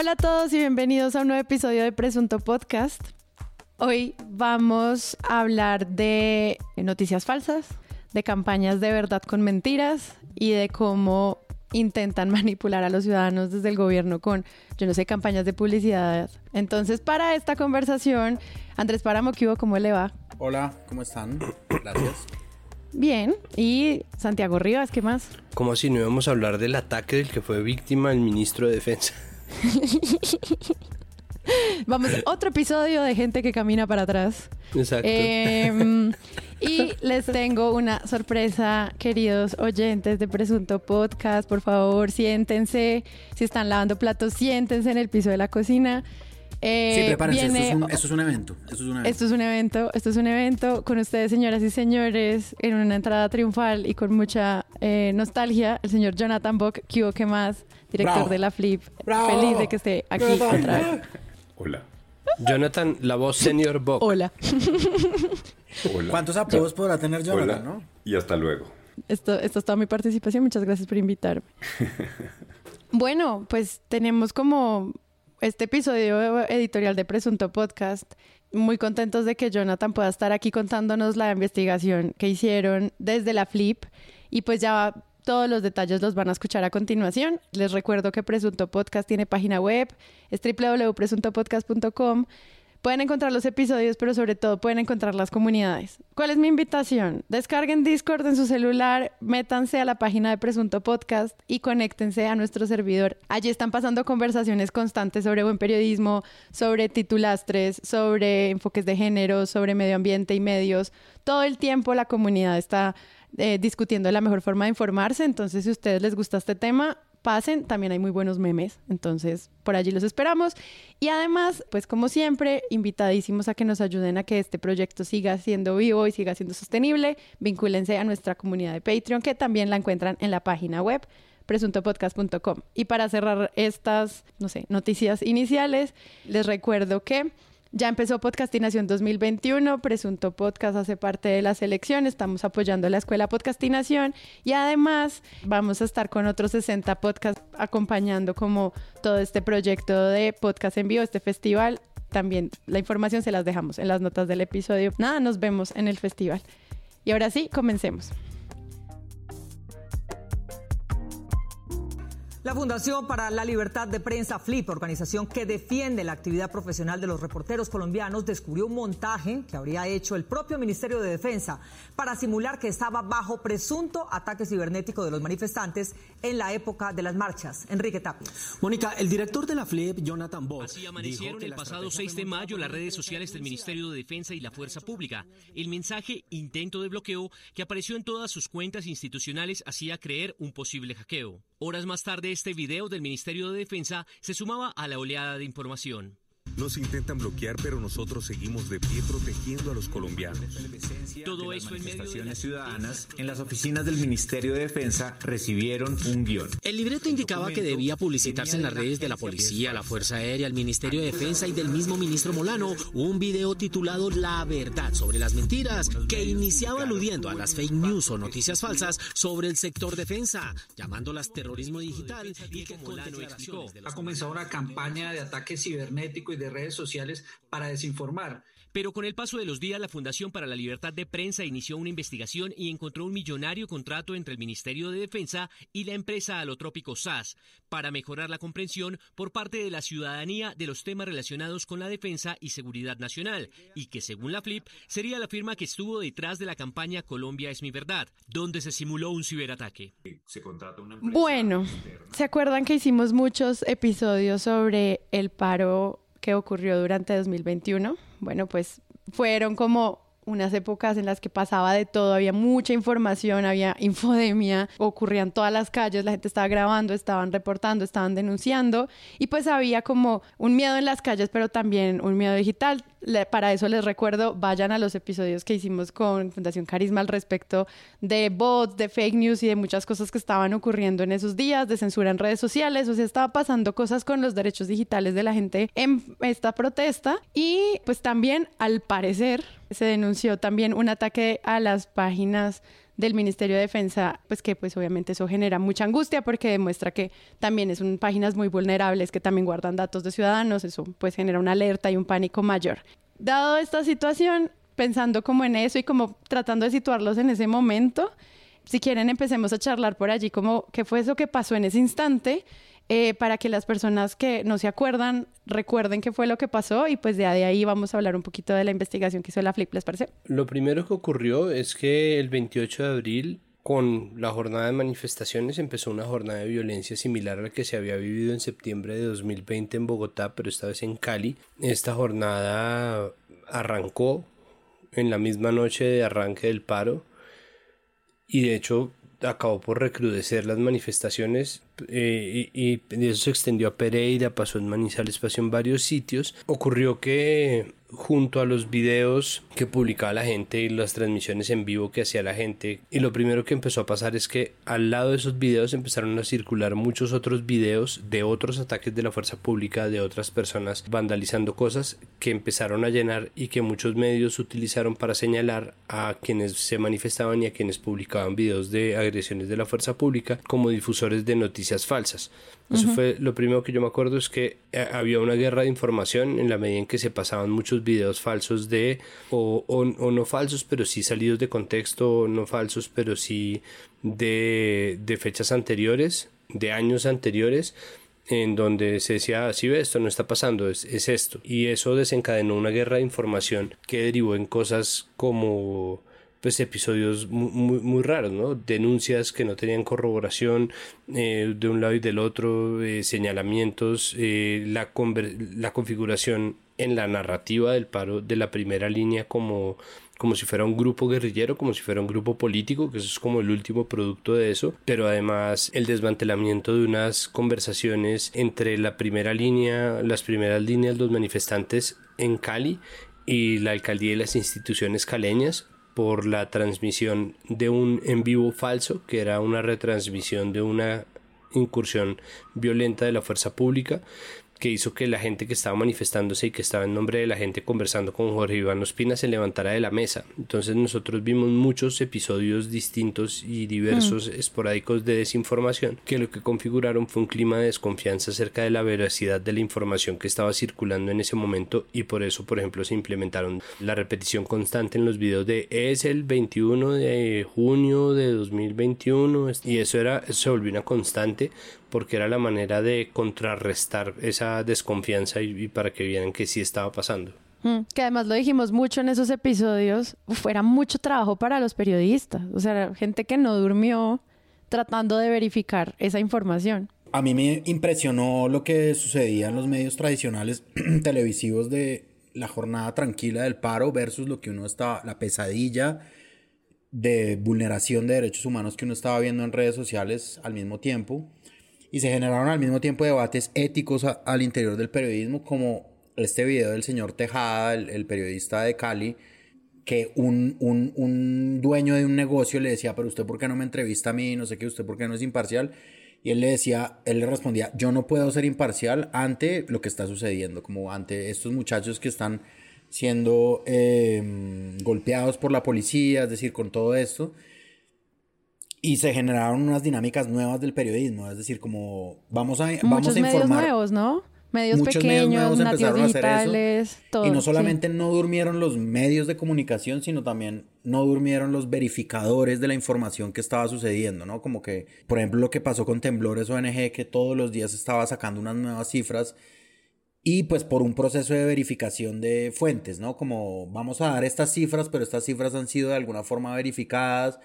Hola a todos y bienvenidos a un nuevo episodio de Presunto Podcast. Hoy vamos a hablar de noticias falsas, de campañas de verdad con mentiras y de cómo intentan manipular a los ciudadanos desde el gobierno con, yo no sé, campañas de publicidad. Entonces, para esta conversación, Andrés Páramo, ¿cómo le va? Hola, ¿cómo están? Gracias. Bien, y Santiago Rivas, ¿qué más? Como si no íbamos a hablar del ataque del que fue víctima el ministro de Defensa. Vamos, otro episodio de gente que camina para atrás. Exacto. Em, y les tengo una sorpresa, queridos oyentes de Presunto Podcast. Por favor, siéntense. Si están lavando platos, siéntense en el piso de la cocina. Eh, sí, prepárense, esto, es un, esto, es un, evento. Esto es un evento. Esto es un evento. Esto es un evento con ustedes, señoras y señores, en una entrada triunfal y con mucha eh, nostalgia. El señor Jonathan Bock, ¿qué más? Director de la Flip. Feliz de que esté aquí otra vez. Hola. Jonathan, la voz senior Bock. Hola. Hola. ¿Cuántos apodos podrá tener Jonathan, no? Y hasta luego. Esto, esto es toda mi participación. Muchas gracias por invitarme. bueno, pues tenemos como este episodio editorial de Presunto Podcast. Muy contentos de que Jonathan pueda estar aquí contándonos la investigación que hicieron desde la Flip. Y pues ya todos los detalles los van a escuchar a continuación. Les recuerdo que Presunto Podcast tiene página web, es www.presuntopodcast.com Pueden encontrar los episodios, pero sobre todo pueden encontrar las comunidades. ¿Cuál es mi invitación? Descarguen Discord en su celular, métanse a la página de Presunto Podcast y conéctense a nuestro servidor. Allí están pasando conversaciones constantes sobre buen periodismo, sobre titulastres, sobre enfoques de género, sobre medio ambiente y medios. Todo el tiempo la comunidad está eh, discutiendo la mejor forma de informarse. Entonces, si a ustedes les gusta este tema, pasen, también hay muy buenos memes, entonces por allí los esperamos. Y además, pues como siempre, invitadísimos a que nos ayuden a que este proyecto siga siendo vivo y siga siendo sostenible. Vincúlense a nuestra comunidad de Patreon, que también la encuentran en la página web presuntopodcast.com. Y para cerrar estas, no sé, noticias iniciales, les recuerdo que ya empezó Podcastinación 2021, Presunto Podcast hace parte de la selección, estamos apoyando la Escuela Podcastinación y además vamos a estar con otros 60 podcasts acompañando como todo este proyecto de podcast en vivo, este festival. También la información se las dejamos en las notas del episodio. Nada, nos vemos en el festival. Y ahora sí, comencemos. La Fundación para la Libertad de Prensa, FLIP, organización que defiende la actividad profesional de los reporteros colombianos, descubrió un montaje que habría hecho el propio Ministerio de Defensa para simular que estaba bajo presunto ataque cibernético de los manifestantes en la época de las marchas. Enrique Tapia. Mónica, el director de la FLIP, Jonathan Bosch. Así amanecieron el pasado 6 de mayo las redes sociales del Ministerio de Defensa y la Fuerza Pública. El mensaje intento de bloqueo que apareció en todas sus cuentas institucionales hacía creer un posible hackeo. Horas más tarde, este video del Ministerio de Defensa se sumaba a la oleada de información. Nos intentan bloquear, pero nosotros seguimos de pie protegiendo a los colombianos. Todo eso en las ciudadanas en las oficinas del Ministerio de Defensa recibieron un guion. El libreto indicaba que debía publicitarse en las redes de la policía, la Fuerza Aérea, el Ministerio de Defensa y del mismo ministro Molano un video titulado La verdad sobre las mentiras, que iniciaba aludiendo a las fake news o noticias falsas sobre el sector defensa, llamándolas terrorismo digital y que Molano explicó. Ha comenzado una campaña de ataque cibernético y de redes sociales para desinformar. Pero con el paso de los días, la Fundación para la Libertad de Prensa inició una investigación y encontró un millonario contrato entre el Ministerio de Defensa y la empresa Alotrópico SAS para mejorar la comprensión por parte de la ciudadanía de los temas relacionados con la defensa y seguridad nacional, y que según la FLIP sería la firma que estuvo detrás de la campaña Colombia es mi verdad, donde se simuló un ciberataque. bueno, ¿se acuerdan que hicimos muchos episodios sobre el paro que ocurrió durante 2021? Bueno, pues fueron como unas épocas en las que pasaba de todo, había mucha información, había infodemia, ocurrían todas las calles, la gente estaba grabando, estaban reportando, estaban denunciando y pues había como un miedo en las calles, pero también un miedo digital. Para eso les recuerdo, vayan a los episodios que hicimos con Fundación Carisma al respecto de bots, de fake news y de muchas cosas que estaban ocurriendo en esos días, de censura en redes sociales, o sea, estaba pasando cosas con los derechos digitales de la gente en esta protesta. Y pues también al parecer se denunció también un ataque a las páginas del Ministerio de Defensa, pues que pues obviamente eso genera mucha angustia porque demuestra que también son páginas muy vulnerables que también guardan datos de ciudadanos, eso pues genera una alerta y un pánico mayor. Dado esta situación, pensando como en eso y como tratando de situarlos en ese momento, si quieren empecemos a charlar por allí como qué fue eso que pasó en ese instante eh, para que las personas que no se acuerdan recuerden qué fue lo que pasó y pues de ahí vamos a hablar un poquito de la investigación que hizo la Flip, ¿les parece? Lo primero que ocurrió es que el 28 de abril con la jornada de manifestaciones empezó una jornada de violencia similar a la que se había vivido en septiembre de 2020 en Bogotá, pero esta vez en Cali. Esta jornada arrancó en la misma noche de arranque del paro y de hecho acabó por recrudecer las manifestaciones eh, y, y, eso se extendió a Pereira, pasó en Manizales, pasó en varios sitios. Ocurrió que junto a los videos que publicaba la gente y las transmisiones en vivo que hacía la gente. Y lo primero que empezó a pasar es que al lado de esos videos empezaron a circular muchos otros videos de otros ataques de la fuerza pública, de otras personas vandalizando cosas que empezaron a llenar y que muchos medios utilizaron para señalar a quienes se manifestaban y a quienes publicaban videos de agresiones de la fuerza pública como difusores de noticias falsas. Eso fue lo primero que yo me acuerdo es que eh, había una guerra de información en la medida en que se pasaban muchos videos falsos de, o, o, no falsos, pero sí salidos de contexto, no falsos, pero sí de, de fechas anteriores, de años anteriores, en donde se decía, si ve, esto no está pasando, es, es esto. Y eso desencadenó una guerra de información que derivó en cosas como pues episodios muy, muy, raros, ¿no? Denuncias que no tenían corroboración eh, de un lado y del otro, eh, señalamientos, eh, la, la configuración en la narrativa del paro de la primera línea como como si fuera un grupo guerrillero, como si fuera un grupo político, que eso es como el último producto de eso, pero además el desmantelamiento de unas conversaciones entre la primera línea, las primeras líneas, los manifestantes en Cali y la alcaldía y las instituciones caleñas por la transmisión de un en vivo falso, que era una retransmisión de una incursión violenta de la fuerza pública que hizo que la gente que estaba manifestándose y que estaba en nombre de la gente conversando con Jorge Iván Ospina se levantara de la mesa. Entonces nosotros vimos muchos episodios distintos y diversos mm. esporádicos de desinformación que lo que configuraron fue un clima de desconfianza acerca de la veracidad de la información que estaba circulando en ese momento y por eso por ejemplo se implementaron la repetición constante en los videos de es el 21 de junio de 2021 y eso era eso se volvió una constante porque era la manera de contrarrestar esa desconfianza y, para que vieran que sí estaba pasando. Mm, que además lo dijimos mucho en esos episodios, fuera mucho trabajo para los periodistas, o sea, gente que no durmió tratando de verificar esa información. A mí me impresionó lo que sucedía en los medios tradicionales televisivos de la jornada tranquila del paro versus lo que uno estaba, la pesadilla de vulneración de derechos humanos que uno estaba viendo en redes sociales al mismo tiempo y se generaron al mismo tiempo debates éticos al interior del periodismo, como este video del señor Tejada, el, periodista de Cali, que un, un, un, dueño de un negocio le decía, pero usted por qué no me entrevista a mí, no sé qué, usted por qué no es imparcial. Y él le decía, él le respondía, yo no puedo ser imparcial ante lo que está sucediendo, como ante estos muchachos que están siendo em, golpeados por la policía, es decir, con todo esto. Y se generaron unas dinámicas nuevas del periodismo, es decir, como vamos a, vamos a informar. medios nuevos, ¿no? Medios pequeños, nativos digitales, todo. Y no solamente no durmieron los medios de comunicación, sino también no durmieron los verificadores de la información que estaba sucediendo, ¿no? Como que, por ejemplo, lo que pasó con Temblores ONG, que todos los días estaba sacando unas nuevas cifras y pues por un proceso de verificación de fuentes, ¿no? Como vamos a dar estas cifras, pero estas cifras han sido de alguna forma verificadas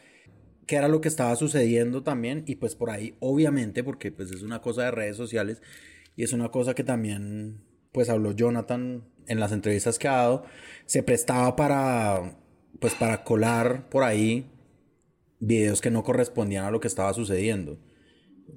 qué era lo que estaba sucediendo también y pues por ahí obviamente porque pues es una cosa de redes sociales y es una cosa que también pues habló Jonathan en las entrevistas que ha dado se prestaba para pues para colar por ahí videos que no correspondían a lo que estaba sucediendo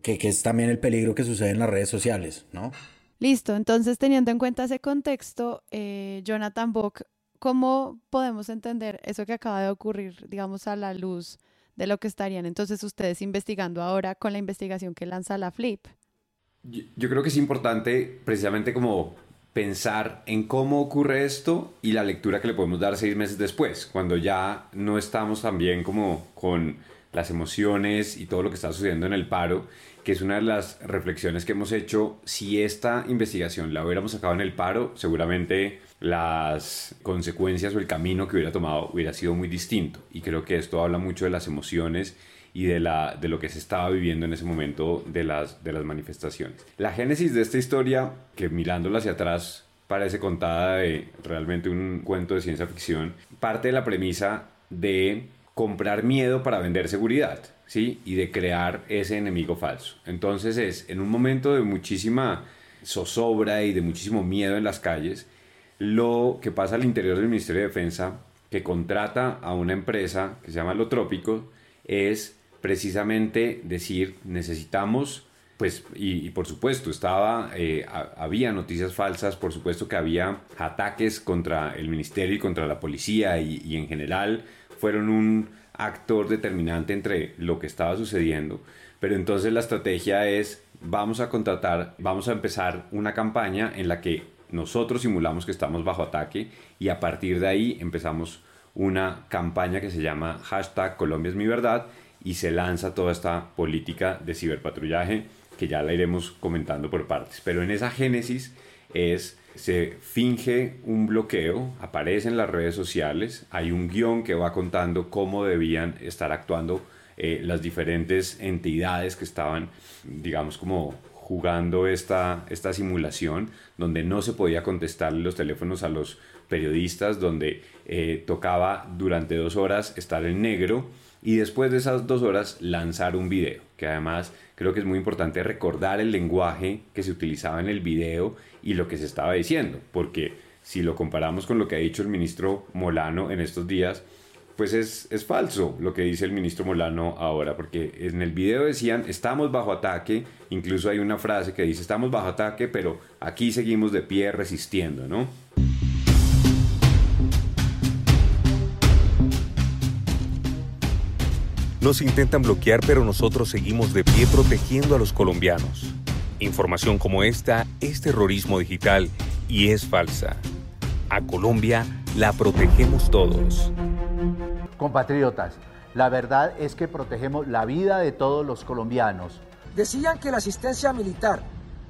que, que es también el peligro que sucede en las redes sociales ¿no? Listo, entonces teniendo en cuenta ese contexto, eh, Jonathan Bock, ¿cómo podemos entender eso que acaba de ocurrir, digamos, a la luz de lo que estarían entonces ustedes investigando ahora con la investigación que lanza la Flip. Yo, creo que es importante precisamente como pensar en cómo ocurre esto y la lectura que le podemos dar seis meses después, cuando ya no estamos tan bien como con las emociones y todo lo que está sucediendo en el paro, que es una de las reflexiones que hemos hecho. Si esta investigación la hubiéramos sacado en el paro, seguramente las consecuencias o el camino que hubiera tomado hubiera sido muy distinto. Y creo que esto habla mucho de las emociones y de, la, de lo que se estaba viviendo en ese momento de las, de las manifestaciones. La génesis de esta historia, que mirándola hacia atrás parece contada de realmente un cuento de ciencia ficción, parte de la premisa de comprar miedo para vender seguridad, ¿sí? Y de crear ese enemigo falso. Entonces es, en un momento de muchísima zozobra y de muchísimo miedo en las calles, lo que pasa al interior del Ministerio de Defensa, que contrata a una empresa que se llama Lo Trópico, es precisamente decir, necesitamos, pues, y, por supuesto, estaba, eh, había noticias falsas, por supuesto que había ataques contra el ministerio y contra la policía y, en general fueron un actor determinante entre lo que estaba sucediendo. Pero entonces la estrategia es, vamos a contratar, vamos a empezar una campaña en la que nosotros simulamos que estamos bajo ataque y a partir de ahí empezamos una campaña que se llama hashtag Colombia es mi verdad y se lanza toda esta política de ciberpatrullaje que ya la iremos comentando por partes. Pero en esa génesis es, se finge un bloqueo, aparece en las redes sociales, hay un guion que va contando cómo debían estar actuando eh, las diferentes entidades que estaban, digamos, como jugando esta, esta simulación, donde no se podía contestar los teléfonos a los periodistas, donde eh, tocaba durante dos horas estar en negro y después de esas dos horas lanzar un video, que además creo que es muy importante recordar el lenguaje que se utilizaba en el video y lo que se estaba diciendo, porque si lo comparamos con lo que ha dicho el ministro Molano en estos días, pues es, es, falso lo que dice el ministro Molano ahora, porque en el video decían, estamos bajo ataque, incluso hay una frase que dice, estamos bajo ataque, pero aquí seguimos de pie resistiendo, ¿no? Nos intentan bloquear, pero nosotros seguimos de pie protegiendo a los colombianos. Información como esta es terrorismo digital y es falsa. A Colombia la protegemos todos. Compatriotas, la verdad es que protegemos la vida de todos los colombianos. Decían que la asistencia militar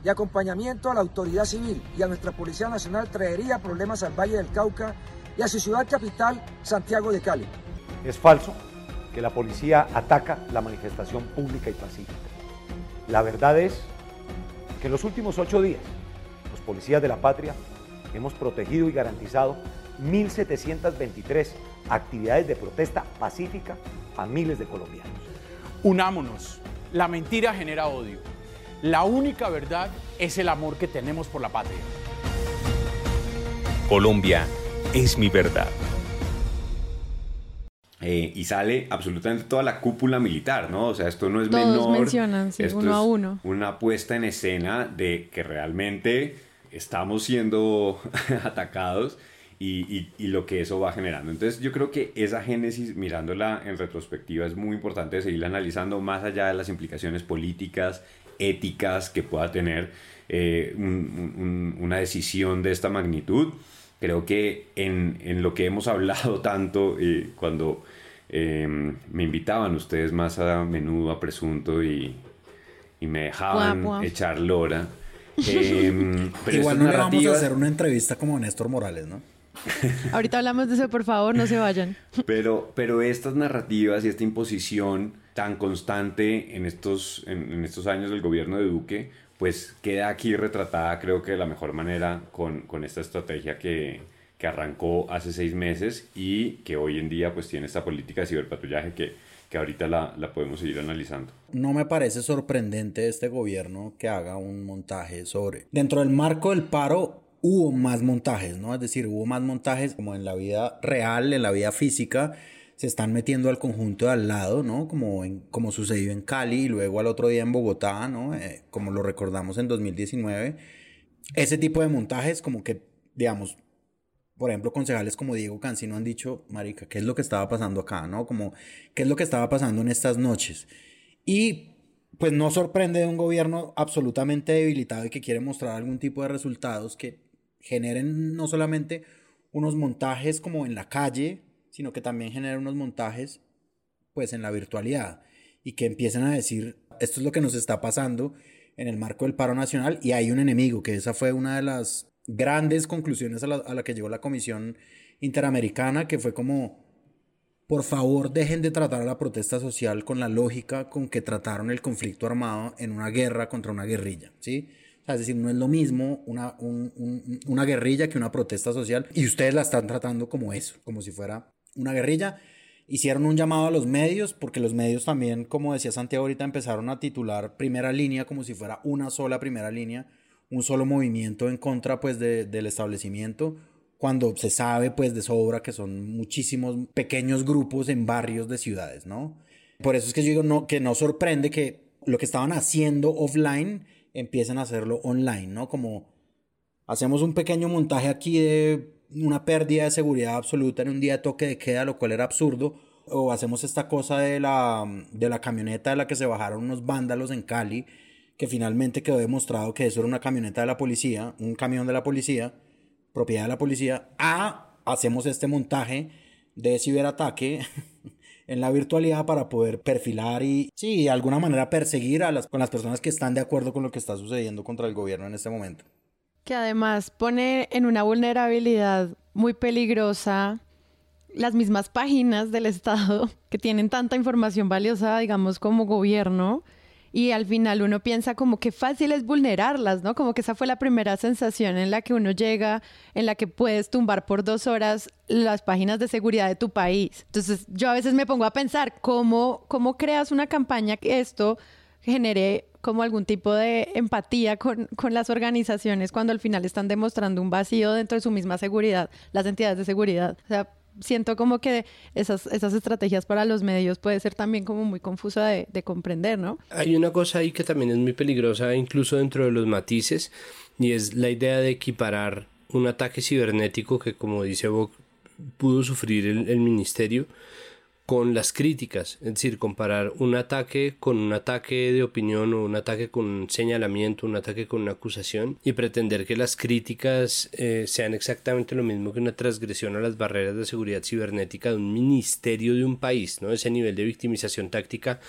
y acompañamiento a la autoridad civil y a nuestra Policía Nacional traería problemas al Valle del Cauca y a su ciudad capital, Santiago de Cali. Es falso que la policía ataca la manifestación pública y pacífica. La verdad es que en los últimos ocho días, los policías de la patria hemos protegido y garantizado 1.723 actividades de protesta pacífica a miles de colombianos. Unámonos. La mentira genera odio. La única verdad es el amor que tenemos por la patria. Colombia es mi verdad. Eh, y sale absolutamente toda la cúpula militar, ¿no? O sea, esto no es Todos menor. mencionan, sí, esto uno a es uno. Una puesta en escena de que realmente estamos siendo atacados y, y- y lo que eso va generando. Entonces yo creo que esa génesis, mirándola en retrospectiva, es muy importante seguirla analizando más allá de las implicaciones políticas, éticas que pueda tener eh, un- un- una decisión de esta magnitud. Creo que en, en lo que hemos hablado tanto eh, cuando eh, me invitaban ustedes más a menudo a Presunto y, y me dejaban Guau, guau. echar lora. eh, pero Igual no le vamos a hacer una entrevista como Néstor Morales, ¿no? Ahorita hablamos de eso, por favor, no se vayan. Pero, pero estas narrativas y esta imposición tan constante en estos, en, en estos años del gobierno de Duque, pues queda aquí retratada creo que de la mejor manera con, con esta estrategia que, que arrancó hace seis meses y que hoy en día pues tiene esta política de ciberpatrullaje que, que ahorita la, la podemos seguir analizando. No me parece sorprendente este gobierno que haga un montaje sobre... Dentro del marco del paro hubo más montajes, ¿no? Es decir, hubo más montajes como en la vida real, en la vida física, se están metiendo al conjunto de al lado, ¿no? Como, en- como sucedió en Cali y luego al otro día en Bogotá, ¿no? Eh, como lo recordamos en 2019. Ese tipo de montajes como que, digamos, por ejemplo, concejales como Diego Cancino han dicho, marica, ¿qué es lo que estaba pasando acá, no? Como, ¿qué es lo que estaba pasando en estas noches? Y pues no sorprende de un gobierno absolutamente debilitado y que quiere mostrar algún tipo de resultados que generen no solamente unos montajes como en la calle, sino que también generen unos montajes pues en la virtualidad y que empiecen a decir esto es lo que nos está pasando en el marco del paro nacional y hay un enemigo, que esa fue una de las grandes conclusiones a la, que llegó la Comisión Interamericana, que fue como, por favor dejen de tratar a la protesta social con la lógica con que trataron el conflicto armado en una guerra contra una guerrilla, ¿sí? Es decir, no es lo mismo una, una guerrilla que una protesta social y ustedes la están tratando como eso, como si fuera una guerrilla. Hicieron un llamado a los medios porque los medios también, como decía Santiago ahorita, empezaron a titular primera línea como si fuera una sola primera línea, un solo movimiento en contra pues del establecimiento, cuando se sabe pues de sobra que son muchísimos pequeños grupos en barrios de ciudades, ¿no? Por eso es que yo digo no, que no sorprende que lo que estaban haciendo offline empiecen a hacerlo online, ¿no? Como hacemos un pequeño montaje aquí de una pérdida de seguridad absoluta en un día de toque de queda, lo cual era absurdo, o hacemos esta cosa de la, de la camioneta de la que se bajaron unos vándalos en Cali, que finalmente quedó demostrado que eso era una camioneta de la policía, un camión de la policía, propiedad de la policía, a hacemos este montaje de ciberataque en la virtualidad para poder perfilar y, sí, de alguna manera perseguir a las, con las personas que están de acuerdo con lo que está sucediendo contra el gobierno en este momento. Que además pone en una vulnerabilidad muy peligrosa las mismas páginas del Estado que tienen tanta información valiosa, digamos, como gobierno, y al final uno piensa como que fácil es vulnerarlas, ¿no? Como que esa fue la primera sensación en la que uno llega, en la que puedes tumbar por dos horas las páginas de seguridad de tu país. Entonces yo a veces me pongo a pensar cómo, cómo creas una campaña que esto genere como algún tipo de empatía con, con las organizaciones cuando al final están demostrando un vacío dentro de su misma seguridad, las entidades de seguridad. O sea, siento como que esas, esas estrategias para los medios puede ser también como muy confusa de, de comprender, ¿no? Hay una cosa ahí que también es muy peligrosa, incluso dentro de los matices, y es la idea de equiparar un ataque cibernético que, como dice Bob, pudo sufrir el ministerio con las críticas, es decir, comparar un ataque con un ataque de opinión o un ataque con un señalamiento, un ataque con una acusación y pretender que las críticas eh, sean exactamente lo mismo que una transgresión a las barreras de seguridad cibernética de un ministerio de un país, ¿no? Ese nivel de victimización táctica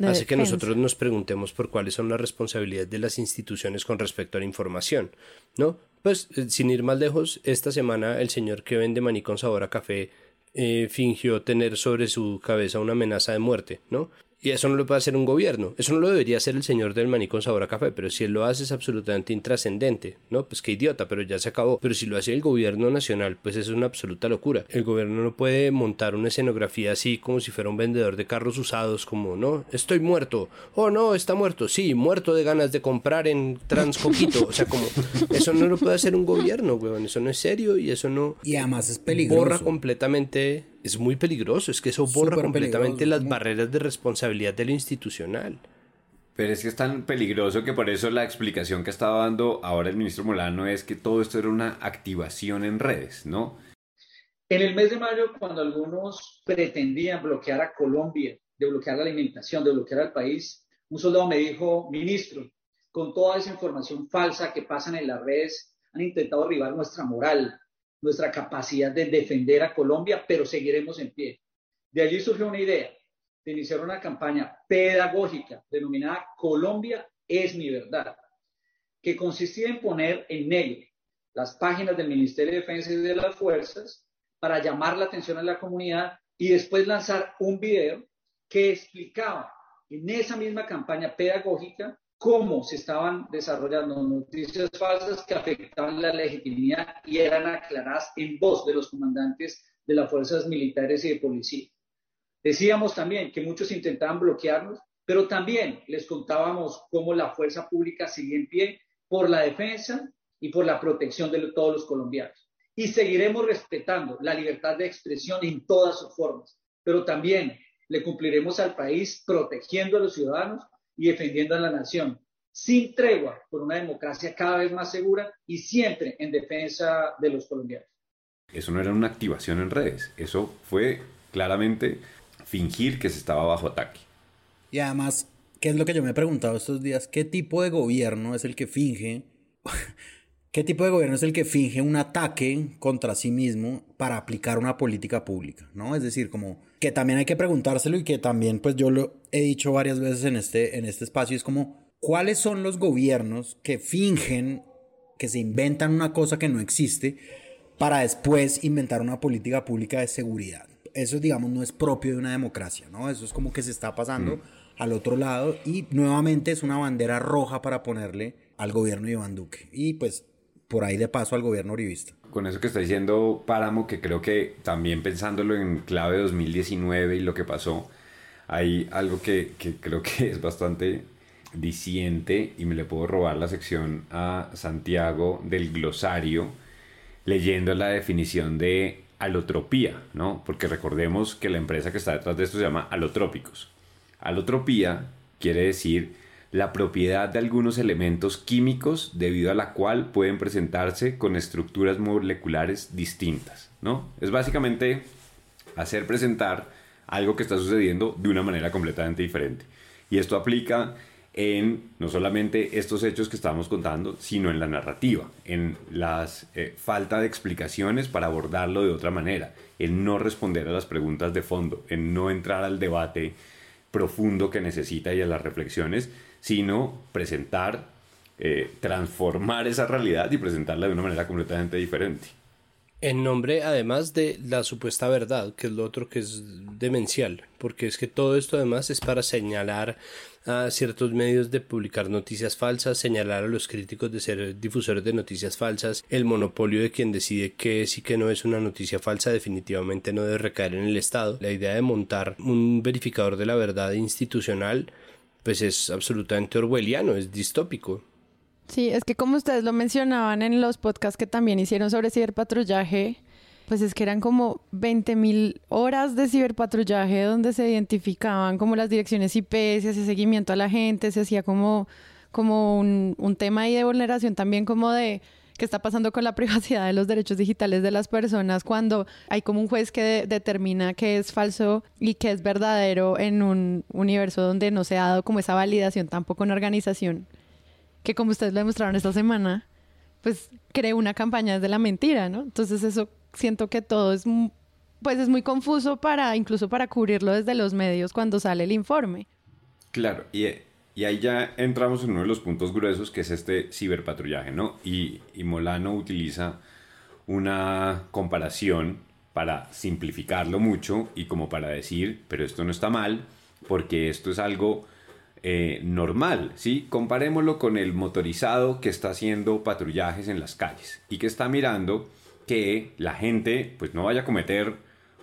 de hace defensa. que nosotros nos preguntemos por cuáles son las responsabilidades de las instituciones con respecto a la información, ¿no? Pues eh, sin ir más lejos, esta semana el señor que vende maní con sabor a café eh, fingió tener sobre su cabeza una amenaza de muerte, ¿no? Y eso no lo puede hacer un gobierno. Eso no lo debería hacer el señor del maní con sabor a café. Pero si él lo hace es absolutamente intrascendente. ¿No? Pues qué idiota, pero ya se acabó. Pero si lo hace el gobierno nacional, pues eso es una absoluta locura. El gobierno no puede montar una escenografía así como si fuera un vendedor de carros usados, como, no, estoy muerto. Oh, no, está muerto. Sí, muerto de ganas de comprar en Transcoquito. O sea, como, eso no lo puede hacer un gobierno, weón. Eso no es serio y eso no. Y además es peligroso. Borra completamente es muy peligroso, es que eso borra Super completamente las barreras de responsabilidad de lo institucional. Pero es que es tan peligroso que por eso la explicación que estaba dando ahora el ministro Molano es que todo esto era una activación en redes, ¿no? En el mes de mayo, cuando algunos pretendían bloquear a Colombia, de bloquear la alimentación, de bloquear al país, un soldado me dijo, ministro, con toda esa información falsa que pasan en las redes, han intentado derribar nuestra moral, nuestra capacidad de defender a Colombia, pero seguiremos en pie. De allí surgió una idea de iniciar una campaña pedagógica denominada Colombia es mi verdad, que consistía en poner en negro las páginas del Ministerio de Defensa y de las Fuerzas para llamar la atención a la comunidad y después lanzar un video que explicaba en esa misma campaña pedagógica cómo se estaban desarrollando noticias falsas que afectaban la legitimidad y eran aclaradas en voz de los comandantes de las fuerzas militares y de policía. Decíamos también que muchos intentaban bloquearnos, pero también les contábamos cómo la fuerza pública sigue en pie por la defensa y por la protección de todos los colombianos. Y seguiremos respetando la libertad de expresión en todas sus formas, pero también le cumpliremos al país protegiendo a los ciudadanos y defendiendo a la nación, sin tregua por una democracia cada vez más segura y siempre en defensa de los colombianos. Eso no era una activación en redes, eso fue claramente fingir que se estaba bajo ataque. Y además, ¿qué es lo que yo me he preguntado estos días? ¿Qué tipo de gobierno es el que finge ¿Qué tipo de gobierno es el que finge un ataque contra sí mismo para aplicar una política pública? ¿no? Es decir, como que también hay que preguntárselo y que también pues yo lo he dicho varias veces en este, en este espacio, es como, ¿cuáles son los gobiernos que fingen, que se inventan una cosa que no existe para después inventar una política pública de seguridad? Eso, digamos, no es propio de una democracia, ¿no? Eso es como que se está pasando mm. al otro lado y nuevamente es una bandera roja para ponerle al gobierno de Iván Duque. Y pues por ahí de paso al gobierno uribista. Con eso que está diciendo Páramo, que creo que también pensándolo en clave 2019 y lo que pasó, hay algo que, que creo que es bastante diciente y me le puedo robar la sección a Santiago del glosario leyendo la definición de alotropía, ¿no? Porque recordemos que la empresa que está detrás de esto se llama Alotrópicos. Alotropía quiere decir la propiedad de algunos elementos químicos debido a la cual pueden presentarse con estructuras moleculares distintas, ¿no? Es básicamente hacer presentar algo que está sucediendo de una manera completamente diferente. Y esto aplica en no solamente estos hechos que estamos contando, sino en la narrativa, en la eh, falta de explicaciones para abordarlo de otra manera, en no responder a las preguntas de fondo, en no entrar al debate profundo que necesita y a las reflexiones, sino presentar, eh, transformar esa realidad y presentarla de una manera completamente diferente. En nombre, además de la supuesta verdad, que es lo otro que es demencial, porque es que todo esto además es para señalar a ciertos medios de publicar noticias falsas, señalar a los críticos de ser difusores de noticias falsas, el monopolio de quien decide qué es y qué no es una noticia falsa definitivamente no debe recaer en el Estado. La idea de montar un verificador de la verdad institucional pues es absolutamente orwelliano, es distópico. Sí, es que como ustedes lo mencionaban en los podcasts que también hicieron sobre ciberpatrullaje, pues es que eran como 20 mil horas de ciberpatrullaje donde se identificaban como las direcciones IP, se hacía seguimiento a la gente, se hacía como, como un, un tema ahí de vulneración también como de qué está pasando con la privacidad de los derechos digitales de las personas cuando hay como un juez que determina que es falso y que es verdadero en un universo donde no se ha dado como esa validación tampoco en organización, que como ustedes lo demostraron esta semana, pues creó una campaña desde la mentira, ¿no? Entonces eso siento que todo es pues es muy confuso para incluso para cubrirlo desde los medios cuando sale el informe. Claro, y y ahí ya entramos en uno de los puntos gruesos que es este ciberpatrullaje, ¿no? Y, y Molano utiliza una comparación para simplificarlo mucho y como para decir, pero esto no está mal, porque esto es algo eh, normal, ¿sí? Comparémoslo con el motorizado que está haciendo patrullajes en las calles y que está mirando que la gente pues no vaya a cometer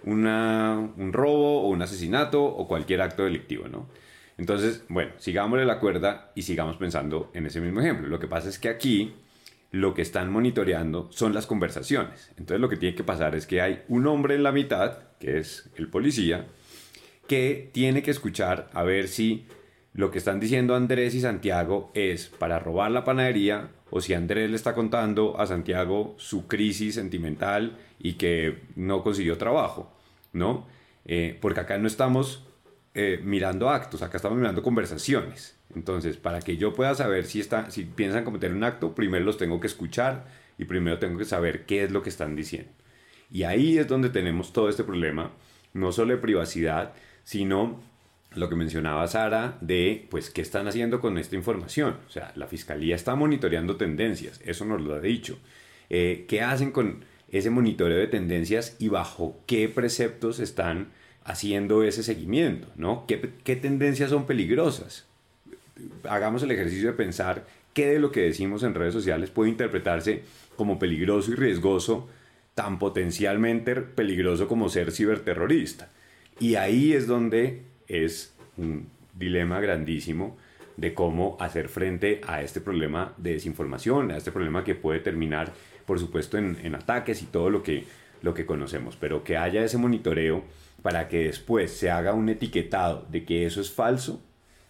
una, un robo o un asesinato o cualquier acto delictivo, ¿no? Entonces, bueno, sigámosle la cuerda y sigamos pensando en ese mismo ejemplo. Lo que pasa es que aquí lo que están monitoreando son las conversaciones. Entonces lo que tiene que pasar es que hay un hombre en la mitad, que es el policía, que tiene que escuchar a ver si lo que están diciendo Andrés y Santiago es para robar la panadería o si Andrés le está contando a Santiago su crisis sentimental y que no consiguió trabajo, ¿no? Eh, porque acá no estamos eh, mirando actos, acá estamos mirando conversaciones. Entonces, para que yo pueda saber si, está, si piensan cometer un acto, primero los tengo que escuchar y primero tengo que saber qué es lo que están diciendo. Y ahí es donde tenemos todo este problema, no solo de privacidad, sino lo que mencionaba Sara de, pues, qué están haciendo con esta información. O sea, la fiscalía está monitoreando tendencias, eso nos lo ha dicho. Eh, ¿Qué hacen con ese monitoreo de tendencias y bajo qué preceptos están haciendo ese seguimiento, ¿no? ¿Qué, tendencias son peligrosas? Hagamos el ejercicio de pensar qué de lo que decimos en redes sociales puede interpretarse como peligroso y riesgoso, tan potencialmente peligroso como ser ciberterrorista. Y ahí es donde es un dilema grandísimo de cómo hacer frente a este problema de desinformación, a este problema que puede terminar, por supuesto, en, en ataques y todo lo que, lo que conocemos, pero que haya ese monitoreo para que después se haga un etiquetado de que eso es falso,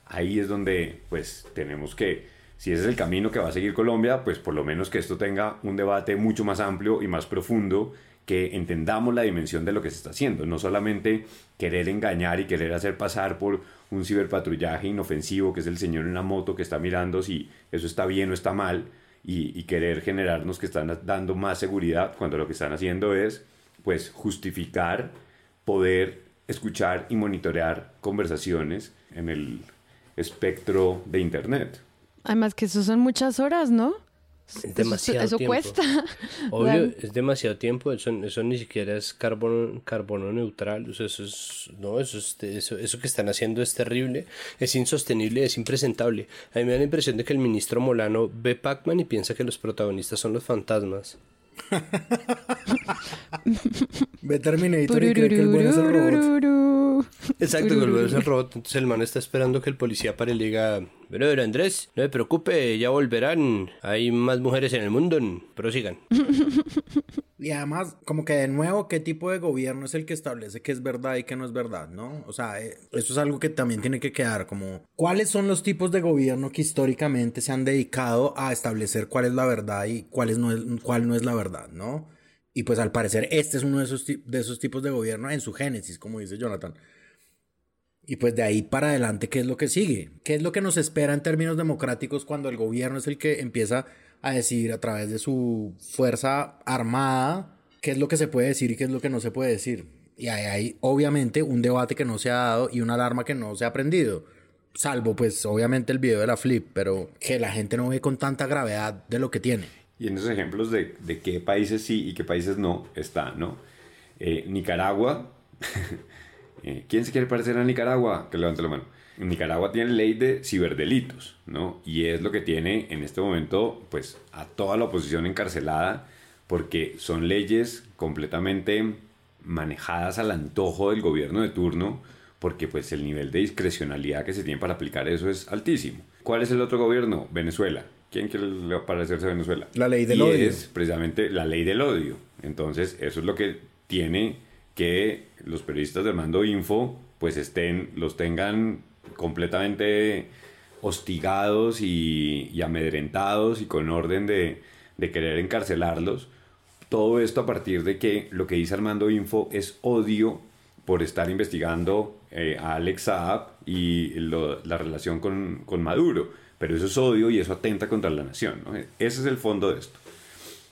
ahí es donde pues tenemos que, si ese es el camino que va a seguir Colombia, pues por lo menos que esto tenga un debate mucho más amplio y más profundo, que entendamos la dimensión de lo que se está haciendo, no solamente querer engañar y querer hacer pasar por un ciberpatrullaje inofensivo, que es el señor en la moto que está mirando si eso está bien o está mal, y, y querer generarnos que están dando más seguridad cuando lo que están haciendo es pues justificar poder escuchar y monitorear conversaciones en el espectro de Internet. Además que eso son muchas horas, ¿no? Es demasiado eso, tiempo. cuesta. Obvio, es demasiado tiempo, eso, eso ni siquiera es carbono, carbono neutral, o sea, eso es, no, eso, es- eso, eso que están haciendo es terrible, es insostenible, es impresentable. A mí me da la impresión de que el ministro Molano ve Pac-Man y piensa que los protagonistas son los fantasmas. Ve Terminator y cree que el bueno es el robot. Exacto, que el bueno es el robot, entonces el man está esperando que el policía pare y le diga, pero Andrés, no se preocupe, ya volverán, hay más mujeres en el mundo, prosigan. Y además, como que de nuevo, ¿qué tipo de gobierno es el que establece qué es verdad y qué no es verdad, no? O sea, eh, eso es algo que también tiene que quedar como, ¿cuáles son los tipos de gobierno que históricamente se han dedicado a establecer cuál es la verdad y cuál, es no, es, cuál no es la verdad, no? Y pues al parecer este es uno de esos, de esos tipos de gobierno en su génesis, como dice Jonathan. Y pues de ahí para adelante, ¿qué es lo que sigue? ¿Qué es lo que nos espera en términos democráticos cuando el gobierno es el que empieza a decir a través de su fuerza armada qué es lo que se puede decir y qué es lo que no se puede decir? Y hay, hay obviamente un debate que no se ha dado y una alarma que no se ha prendido. Salvo pues obviamente el video de la flip, pero que la gente no ve con tanta gravedad de lo que tiene. Y en esos ejemplos de, de qué países sí y qué países no está, ¿no? Eh, Nicaragua. Eh, ¿Quién se quiere parecer a Nicaragua? Que levante la mano. Nicaragua tiene ley de ciberdelitos, ¿no? Y es lo que tiene en este momento, pues, a toda la oposición encarcelada, porque son leyes completamente manejadas al antojo del gobierno de turno, porque pues el nivel de discrecionalidad que se tiene para aplicar eso es altísimo. ¿Cuál es el otro gobierno? Venezuela. ¿Quién quiere parecerse a Venezuela? La ley del Y odio. es precisamente la ley del odio. Entonces, eso es lo que tiene que los periodistas de Mando Info pues estén, los tengan completamente hostigados y, amedrentados y con orden de, de querer encarcelarlos. Todo esto a partir de que lo que dice Armando Info es odio por estar investigando eh, a Alex Saab y la relación con, con Maduro. Pero eso es odio y eso atenta contra la nación. Ese es el fondo de esto.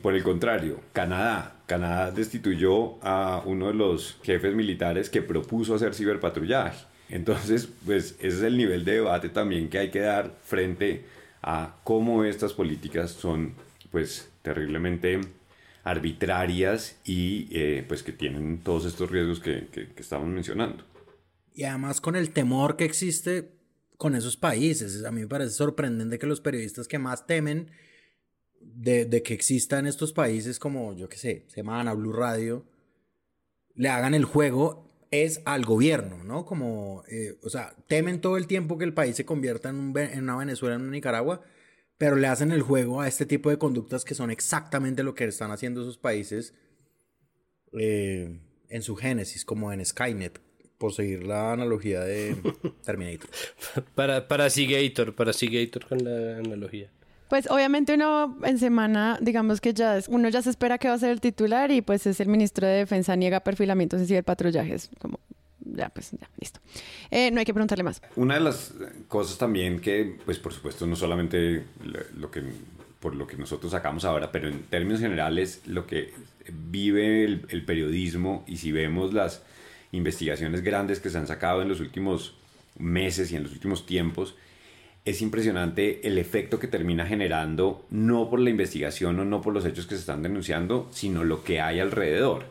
Por el contrario, Canadá. Canadá destituyó a uno de los jefes militares que propuso hacer ciberpatrullaje. Entonces, pues ese es el nivel de debate también que hay que dar frente a cómo estas políticas son, pues, terriblemente arbitrarias y eh, pues que tienen todos estos riesgos que, que- que estamos mencionando. Y además con el temor que existe con esos países. A mí me parece sorprendente que los periodistas que más temen de, de que existan estos países como, yo qué sé, Semana, Blue Radio, le hagan el juego es al gobierno, ¿no? Como, eh, o sea, temen todo el tiempo que el país se convierta en, un en una Venezuela, en una Nicaragua, pero le hacen el juego a este tipo de conductas que son exactamente lo que están haciendo esos países eh, en su génesis, como en Skynet, por seguir la analogía de Terminator. Para, para Seagator, para Seagator con la analogía. Pues obviamente uno en semana, digamos que ya es- uno ya se espera que va a ser el titular y pues es el ministro de Defensa niega perfilamientos en ciberpatrullajes. Como, ya, pues ya, listo. Eh, no hay que preguntarle más. Una de las cosas también que, pues por supuesto, no solamente lo que por lo que nosotros sacamos ahora, pero en términos generales, lo que vive el, el periodismo y si vemos las investigaciones grandes que se han sacado en los últimos meses y en los últimos tiempos, es impresionante el efecto que termina generando, no por la investigación o no por los hechos que se están denunciando, sino lo que hay alrededor,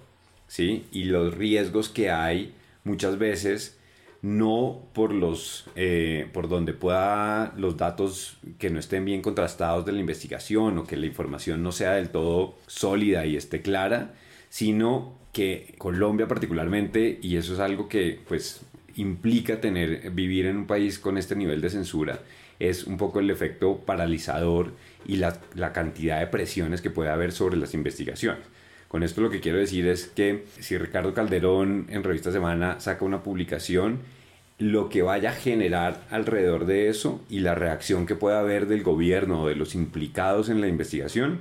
¿sí? Y los riesgos que hay muchas veces no por los eh, por donde pueda los datos que no estén bien contrastados de la investigación o que la información no sea del todo sólida y esté clara sino que Colombia particularmente y eso es algo que pues implica tener vivir en un país con este nivel de censura es un poco el efecto paralizador y la, la cantidad de presiones que puede haber sobre las investigaciones con esto lo que quiero decir es que si Ricardo Calderón en Revista Semana saca una publicación, lo que vaya a generar alrededor de eso y la reacción que pueda haber del gobierno o de los implicados en la investigación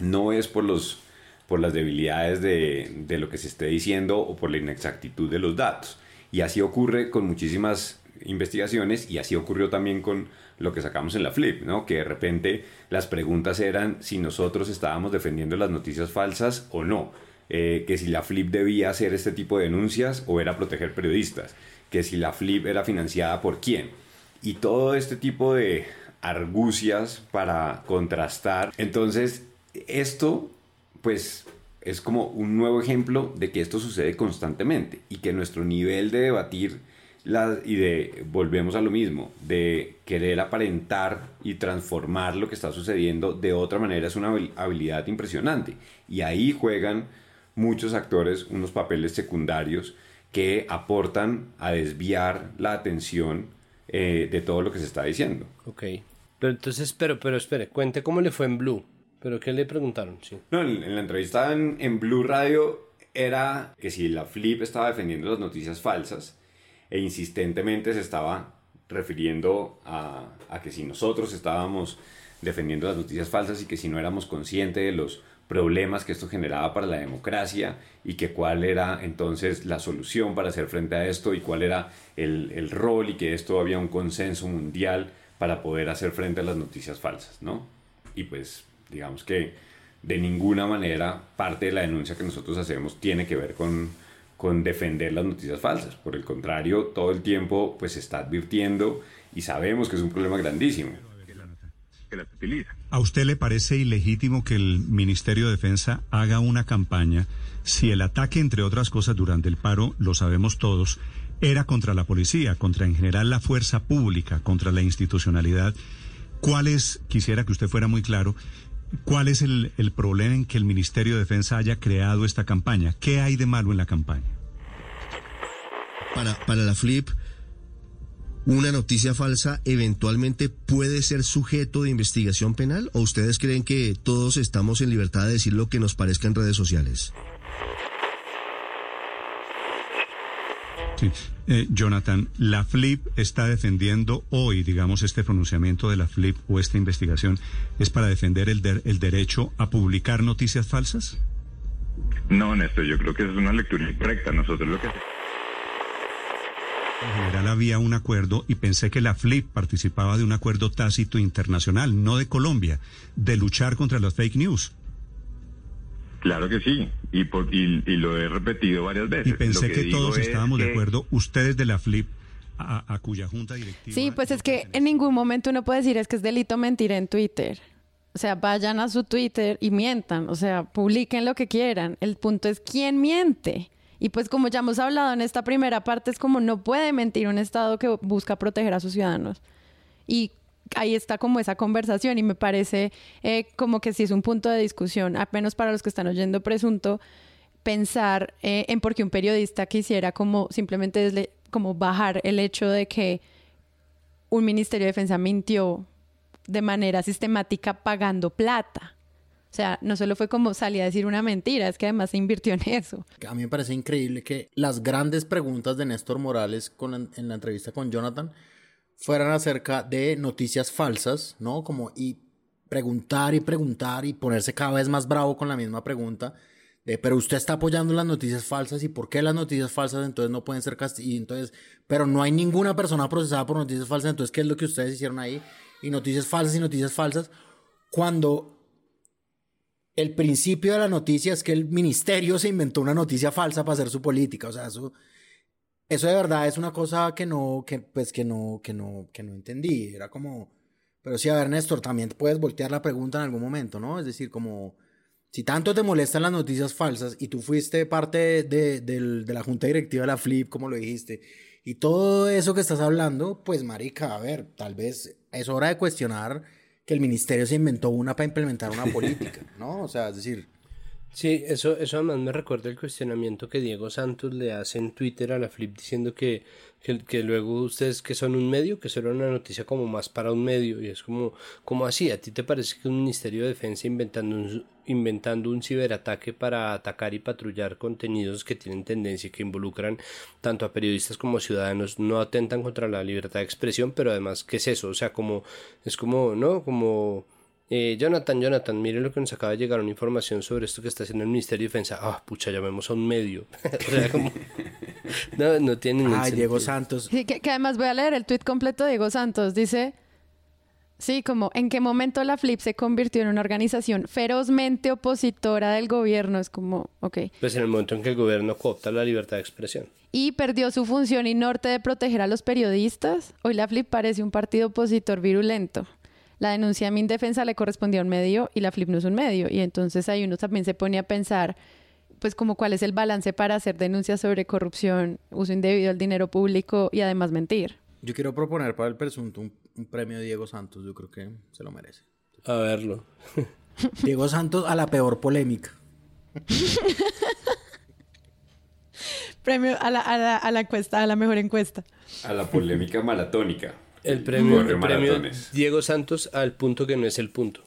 no es por, los, por las debilidades de, de lo que se esté diciendo o por la inexactitud de los datos. Y así ocurre con muchísimas investigaciones y así ocurrió también con lo que sacamos en la Flip, ¿no? Que de repente las preguntas eran si nosotros estábamos defendiendo las noticias falsas o no, eh, que si la Flip debía hacer este tipo de denuncias o era proteger periodistas, que si la Flip era financiada por quién. Y todo este tipo de argucias para contrastar. Entonces, esto, pues, es como un nuevo ejemplo de que esto sucede constantemente y que nuestro nivel de debatir y de, volvemos a lo mismo, de querer aparentar y transformar lo que está sucediendo de otra manera es una habilidad impresionante. Y ahí juegan muchos actores unos papeles secundarios que aportan a desviar la atención eh, de todo lo que se está diciendo. Ok. Pero entonces, pero, pero espere, cuente cómo le fue en Blue. ¿Pero qué le preguntaron? Sí. No, en, la entrevista en, en, Blue Radio era que si la Flip estaba defendiendo las noticias falsas e insistentemente se estaba refiriendo a, a que si nosotros estábamos defendiendo las noticias falsas y que si no éramos conscientes de los problemas que esto generaba para la democracia y que cuál era entonces la solución para hacer frente a esto y cuál era el, el rol y que esto había un consenso mundial para poder hacer frente a las noticias falsas, ¿no? Y pues digamos que de ninguna manera parte de la denuncia que nosotros hacemos tiene que ver con, con defender las noticias falsas. Por el contrario, todo el tiempo pues se está advirtiendo y sabemos que es un problema grandísimo. ¿A usted le parece ilegítimo que el Ministerio de Defensa haga una campaña si el ataque, entre otras cosas, durante el paro, lo sabemos todos, era contra la policía, contra en general la fuerza pública, contra la institucionalidad? ¿Cuál es, quisiera que usted fuera muy claro, ¿Cuál es el, problema en que el Ministerio de Defensa haya creado esta campaña? ¿Qué hay de malo en la campaña? Para, para la Flip, una noticia falsa eventualmente puede ser sujeto de investigación penal o ustedes creen que todos estamos en libertad de decir lo que nos parezca en redes sociales? Eh, Jonathan, la FLIP está defendiendo hoy, digamos, este pronunciamiento de la FLIP o esta investigación, ¿es para defender el, el derecho a publicar noticias falsas? No, Néstor, yo creo que es una lectura incorrecta. Nosotros lo que... En general había un acuerdo y pensé que la FLIP participaba de un acuerdo tácito internacional, no de Colombia, de luchar contra las fake news. Claro que sí, y, y, lo he repetido varias veces. Y pensé que, todos estábamos de acuerdo, ustedes de la FLIP, a, cuya junta directiva... Sí, pues es que en ningún momento uno puede decir es que es delito mentir en Twitter. O sea, vayan a su Twitter y mientan, o sea, publiquen lo que quieran. El punto es quién miente. Y pues como ya hemos hablado en esta primera parte, es como no puede mentir un Estado que busca proteger a sus ciudadanos. Y ahí está como esa conversación y me parece eh, como que sí es un punto de discusión, apenas para los que están oyendo presunto, pensar eh, en por qué un periodista quisiera como simplemente como bajar el hecho de que un Ministerio de Defensa mintió de manera sistemática pagando plata. O sea, no solo fue como salir a decir una mentira, es que además se invirtió en eso. A mí me parece increíble que las grandes preguntas de Néstor Morales en la entrevista con Jonathan fueran acerca de noticias falsas, ¿no? Como y preguntar y preguntar y ponerse cada vez más bravo con la misma pregunta. De, pero usted está apoyando las noticias falsas y por qué las noticias falsas entonces no pueden ser castigadas. Entonces, pero no hay ninguna persona procesada por noticias falsas, entonces, ¿qué es lo que ustedes hicieron ahí? Y noticias falsas y noticias falsas. Cuando el principio de la noticia es que el ministerio se inventó una noticia falsa para hacer su política. O sea, eso eso de verdad es una cosa que no, que pues que no, que no, que no entendí. Era como, pero sí, a ver, Néstor, también puedes voltear la pregunta en algún momento, ¿no? Es decir, como, si tanto te molestan las noticias falsas y tú fuiste parte de, de la junta directiva de la Flip, como lo dijiste, y todo eso que estás hablando, pues, marica, a ver, tal vez es hora de cuestionar que el ministerio se inventó una para implementar una política, ¿no? O sea, es decir, Sí, eso, eso además me recuerda el cuestionamiento que Diego Santos le hace en Twitter a la Flip diciendo que, que, luego ustedes que son un medio, que solo una noticia como más para un medio, y es como, como así, ¿a ti te parece que un Ministerio de Defensa inventando un, inventando un ciberataque para atacar y patrullar contenidos que tienen tendencia y que involucran tanto a periodistas como a ciudadanos no atentan contra la libertad de expresión, pero además, ¿qué es eso? O sea, como, es como, ¿no? Como eh, Jonathan, Jonathan, mire lo que nos acaba de llegar una información sobre esto que está haciendo el Ministerio de Defensa. Ah, pucha, llamemos a un medio. no, no tiene ningún sentido. Diego Santos. Sí, que, que además voy a leer el tuit completo de Diego Santos. Dice, sí, como, ¿en qué momento la Flip se convirtió en una organización ferozmente opositora del gobierno? Es como, ok. Pues en el momento en que el gobierno coopta la libertad de expresión. Y perdió su función y norte de proteger a los periodistas. Hoy la Flip parece un partido opositor virulento. La denuncia de mi indefensa le correspondía a un medio y la Flip no es un medio. Y entonces ahí uno también se pone a pensar, pues como cuál es el balance para hacer denuncias sobre corrupción, uso indebido del dinero público y además mentir. Yo quiero proponer para el presunto un, un premio Diego Santos. Yo creo que se lo merece. A verlo. Diego Santos a la peor polémica. Premio a la, a la, a la encuesta, a la mejor encuesta. A la polémica maratónica. El premio, el premio. Diego Santos al punto que no es el punto.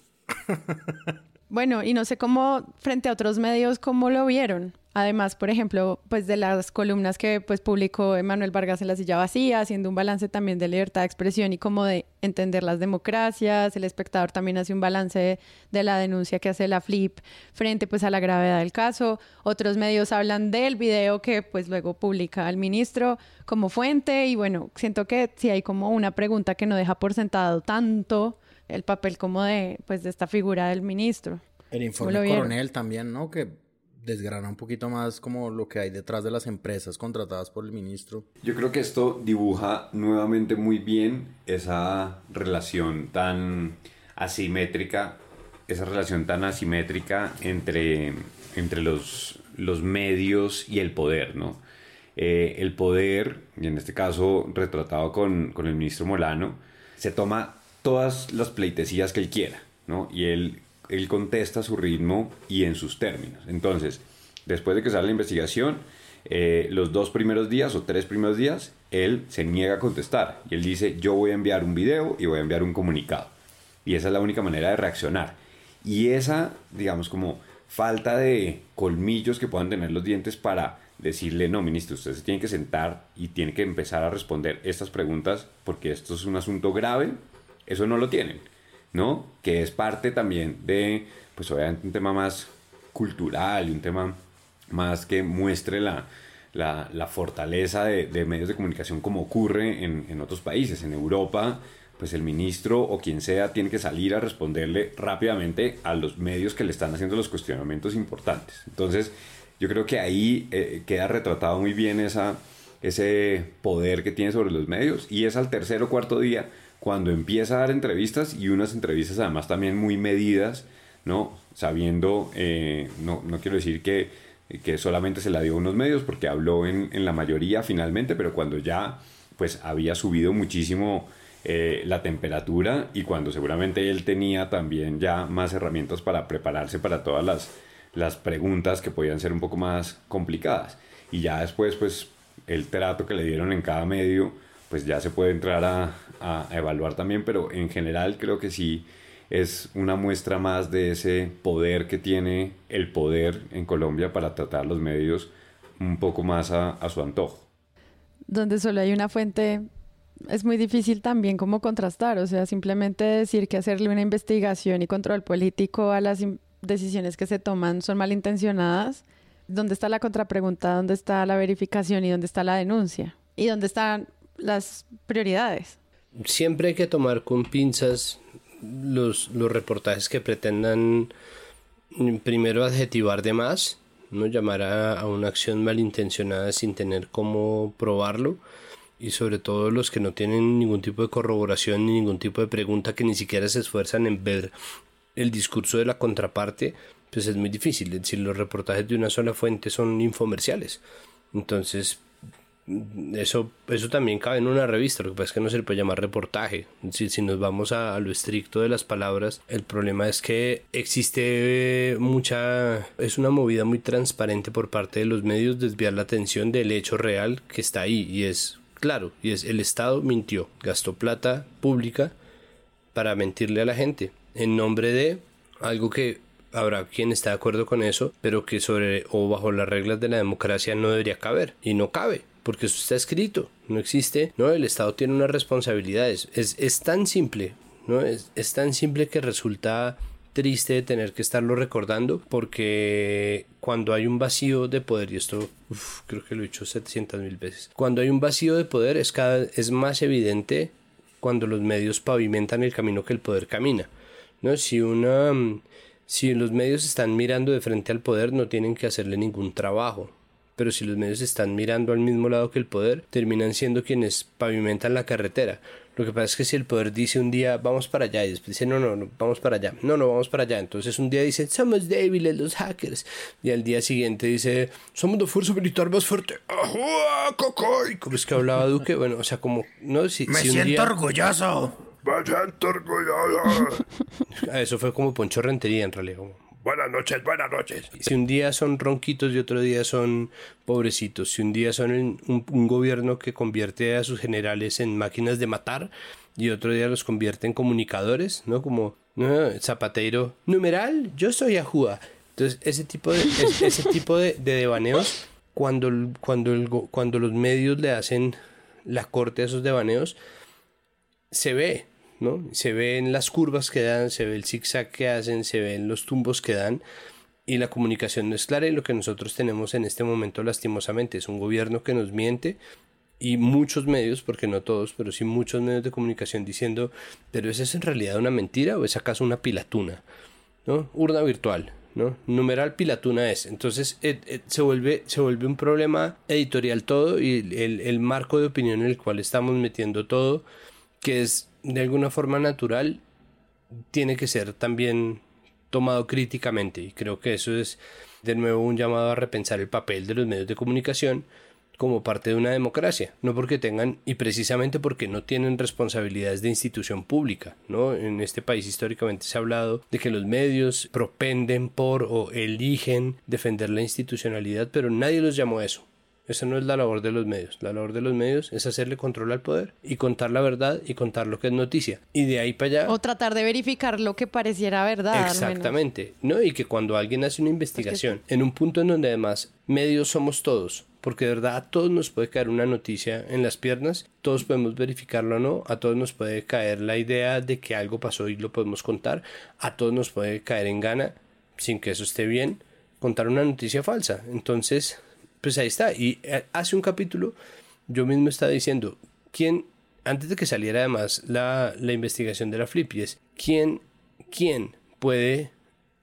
Bueno, y no sé cómo, frente a otros medios, cómo lo vieron. Además, por ejemplo, pues de las columnas que pues publicó Emanuel Vargas en La Silla Vacía, haciendo un balance también de libertad de expresión y como de entender las democracias. El espectador también hace un balance de la denuncia que hace la FLIP frente pues a la gravedad del caso. Otros medios hablan del video que pues luego publica el ministro como fuente y bueno, siento que sí hay como una pregunta que no deja por sentado tanto el papel como de pues de esta figura del ministro. El ¿Cómo informe coronel también, ¿no? Que desgrana un poquito más como lo que hay detrás de las empresas contratadas por el ministro. Yo creo que esto dibuja nuevamente muy bien esa relación tan asimétrica, esa relación tan asimétrica entre, entre los, los medios y el poder, ¿no? Eh, el poder, y en este caso retratado con, con el ministro Molano, se toma todas las pleitesías que él quiera, ¿no? Y él, él contesta a su ritmo y en sus términos. Entonces, después de que sale la investigación, eh, los dos primeros días o tres primeros días, él se niega a contestar. Y él dice, yo voy a enviar un video y voy a enviar un comunicado. Y esa es la única manera de reaccionar. Y esa, digamos, como falta de colmillos que puedan tener los dientes para decirle, no, ministro, usted se tiene que sentar y tiene que empezar a responder estas preguntas porque esto es un asunto grave, eso no lo tienen, ¿no? Que es parte también de, pues obviamente un tema más cultural y un tema más que muestre la, la, la fortaleza de, de, medios de comunicación como ocurre en, en otros países. En Europa, pues el ministro o quien sea tiene que salir a responderle rápidamente a los medios que le están haciendo los cuestionamientos importantes. Entonces, yo creo que ahí eh, queda retratado muy bien esa, ese poder que tiene sobre los medios y es al tercer o cuarto día cuando empieza a dar entrevistas y unas entrevistas además también muy medidas, ¿no? Sabiendo, eh, no, no quiero decir que, que solamente se la dio a unos medios porque habló en, en la mayoría finalmente, pero cuando ya pues había subido muchísimo eh, la temperatura y cuando seguramente él tenía también ya más herramientas para prepararse para todas las, las preguntas que podían ser un poco más complicadas. Y ya después, pues, el trato que le dieron en cada medio, pues ya se puede entrar a, evaluar también, pero en general creo que sí es una muestra más de ese poder que tiene el poder en Colombia para tratar los medios un poco más a, a su antojo. Donde solo hay una fuente es muy difícil también como contrastar, o sea, simplemente decir que hacerle una investigación y control político a las decisiones que se toman son malintencionadas. ¿Dónde está la contrapregunta? ¿Dónde está la verificación y dónde está la denuncia? ¿Y dónde están las prioridades? Siempre hay que tomar con pinzas los, los reportajes que pretendan primero adjetivar de más, no llamar a, una acción malintencionada sin tener cómo probarlo y sobre todo los que no tienen ningún tipo de corroboración ni ningún tipo de pregunta que ni siquiera se esfuerzan en ver el discurso de la contraparte, pues es muy difícil. Es los reportajes de una sola fuente son infomerciales. Entonces, eso, eso también cabe en una revista, lo que pasa es que no se le puede llamar reportaje. Si, si nos vamos a, a, lo estricto de las palabras, el problema es que existe mucha, es una movida muy transparente por parte de los medios desviar la atención del hecho real que está ahí y es claro, y es el Estado mintió, gastó plata pública para mentirle a la gente en nombre de algo que habrá quien está de acuerdo con eso, pero que sobre o bajo las reglas de la democracia no debería caber y no cabe. Porque eso está escrito, no existe, no, el Estado tiene unas responsabilidades, es, es tan simple, ¿no? Es, es tan simple que resulta triste tener que estarlo recordando porque cuando hay un vacío de poder, y esto uf, creo que lo he dicho 700 mil veces, cuando hay un vacío de poder es, cada, es más evidente cuando los medios pavimentan el camino que el poder camina. ¿no? Si, una, si los medios están mirando de frente al poder no tienen que hacerle ningún trabajo pero si los medios están mirando al mismo lado que el poder, terminan siendo quienes pavimentan la carretera. Lo que pasa es que si el poder dice un día vamos para allá y después dice no, no, no, vamos para allá, no, no, vamos para allá, entonces un día dice somos débiles los hackers y al día siguiente dice somos la fuerza militar más fuerte, cocoy! ¿Cómo es que hablaba Duque? Bueno, o sea, como, no, si, Me si un siento día... orgulloso. Me siento orgulloso. Eso fue como Poncho Rentería en realidad, como, Buenas noches, buenas noches. Si un día son ronquitos y otro día son pobrecitos, si un día son un, gobierno que convierte a sus generales en máquinas de matar y otro día los convierte en comunicadores, ¿no? Como ¿no? Zapatero, numeral, yo soy Ajúa. Entonces, ese tipo de, ese, tipo de, de devaneos, cuando, cuando, cuando los medios le hacen la corte a esos devaneos, se ve, ¿no? Se ven las curvas que dan, se ve el zigzag que hacen, se ven los tumbos que dan y la comunicación no es clara y lo que nosotros tenemos en este momento lastimosamente es un gobierno que nos miente y muchos medios, porque no todos, pero sí muchos medios de comunicación diciendo, pero ¿es eso en realidad una mentira o es acaso una pilatuna? ¿No? Urna virtual, ¿no? Numeral pilatuna es. Entonces eh, eh, se, vuelve, se vuelve un problema editorial todo y el, el marco de opinión en el cual estamos metiendo todo, que es de alguna forma natural tiene que ser también tomado críticamente y creo que eso es de nuevo un llamado a repensar el papel de los medios de comunicación como parte de una democracia, no porque tengan y precisamente porque no tienen responsabilidades de institución pública, ¿no? En este país históricamente se ha hablado de que los medios propenden por o eligen defender la institucionalidad, pero nadie los llamó a eso. Esa no es la labor de los medios. La labor de los medios es hacerle control al poder y contar la verdad y contar lo que es noticia. Y de ahí para allá. O tratar de verificar lo que pareciera verdad. Exactamente. ¿no? Y que cuando alguien hace una investigación en un punto en donde además medios somos todos, porque de verdad a todos nos puede caer una noticia en las piernas, todos podemos verificarlo o no, a todos nos puede caer la idea de que algo pasó y lo podemos contar, a todos nos puede caer en gana, sin que eso esté bien, contar una noticia falsa. Entonces, pues ahí está. Y hace un capítulo yo mismo estaba diciendo, ¿quién, antes de que saliera además la, la investigación de la Flip, y es, ¿quién, quién puede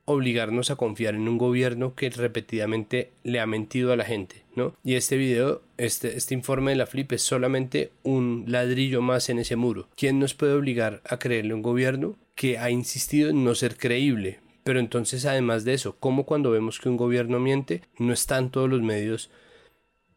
obligarnos a confiar en un gobierno que repetidamente le ha mentido a la gente, ¿no? Y este video, este, este informe de la Flip es solamente un ladrillo más en ese muro. ¿Quién nos puede obligar a creerle a un gobierno que ha insistido en no ser creíble? Pero entonces, además de eso, ¿cómo cuando vemos que un gobierno miente, no están todos los medios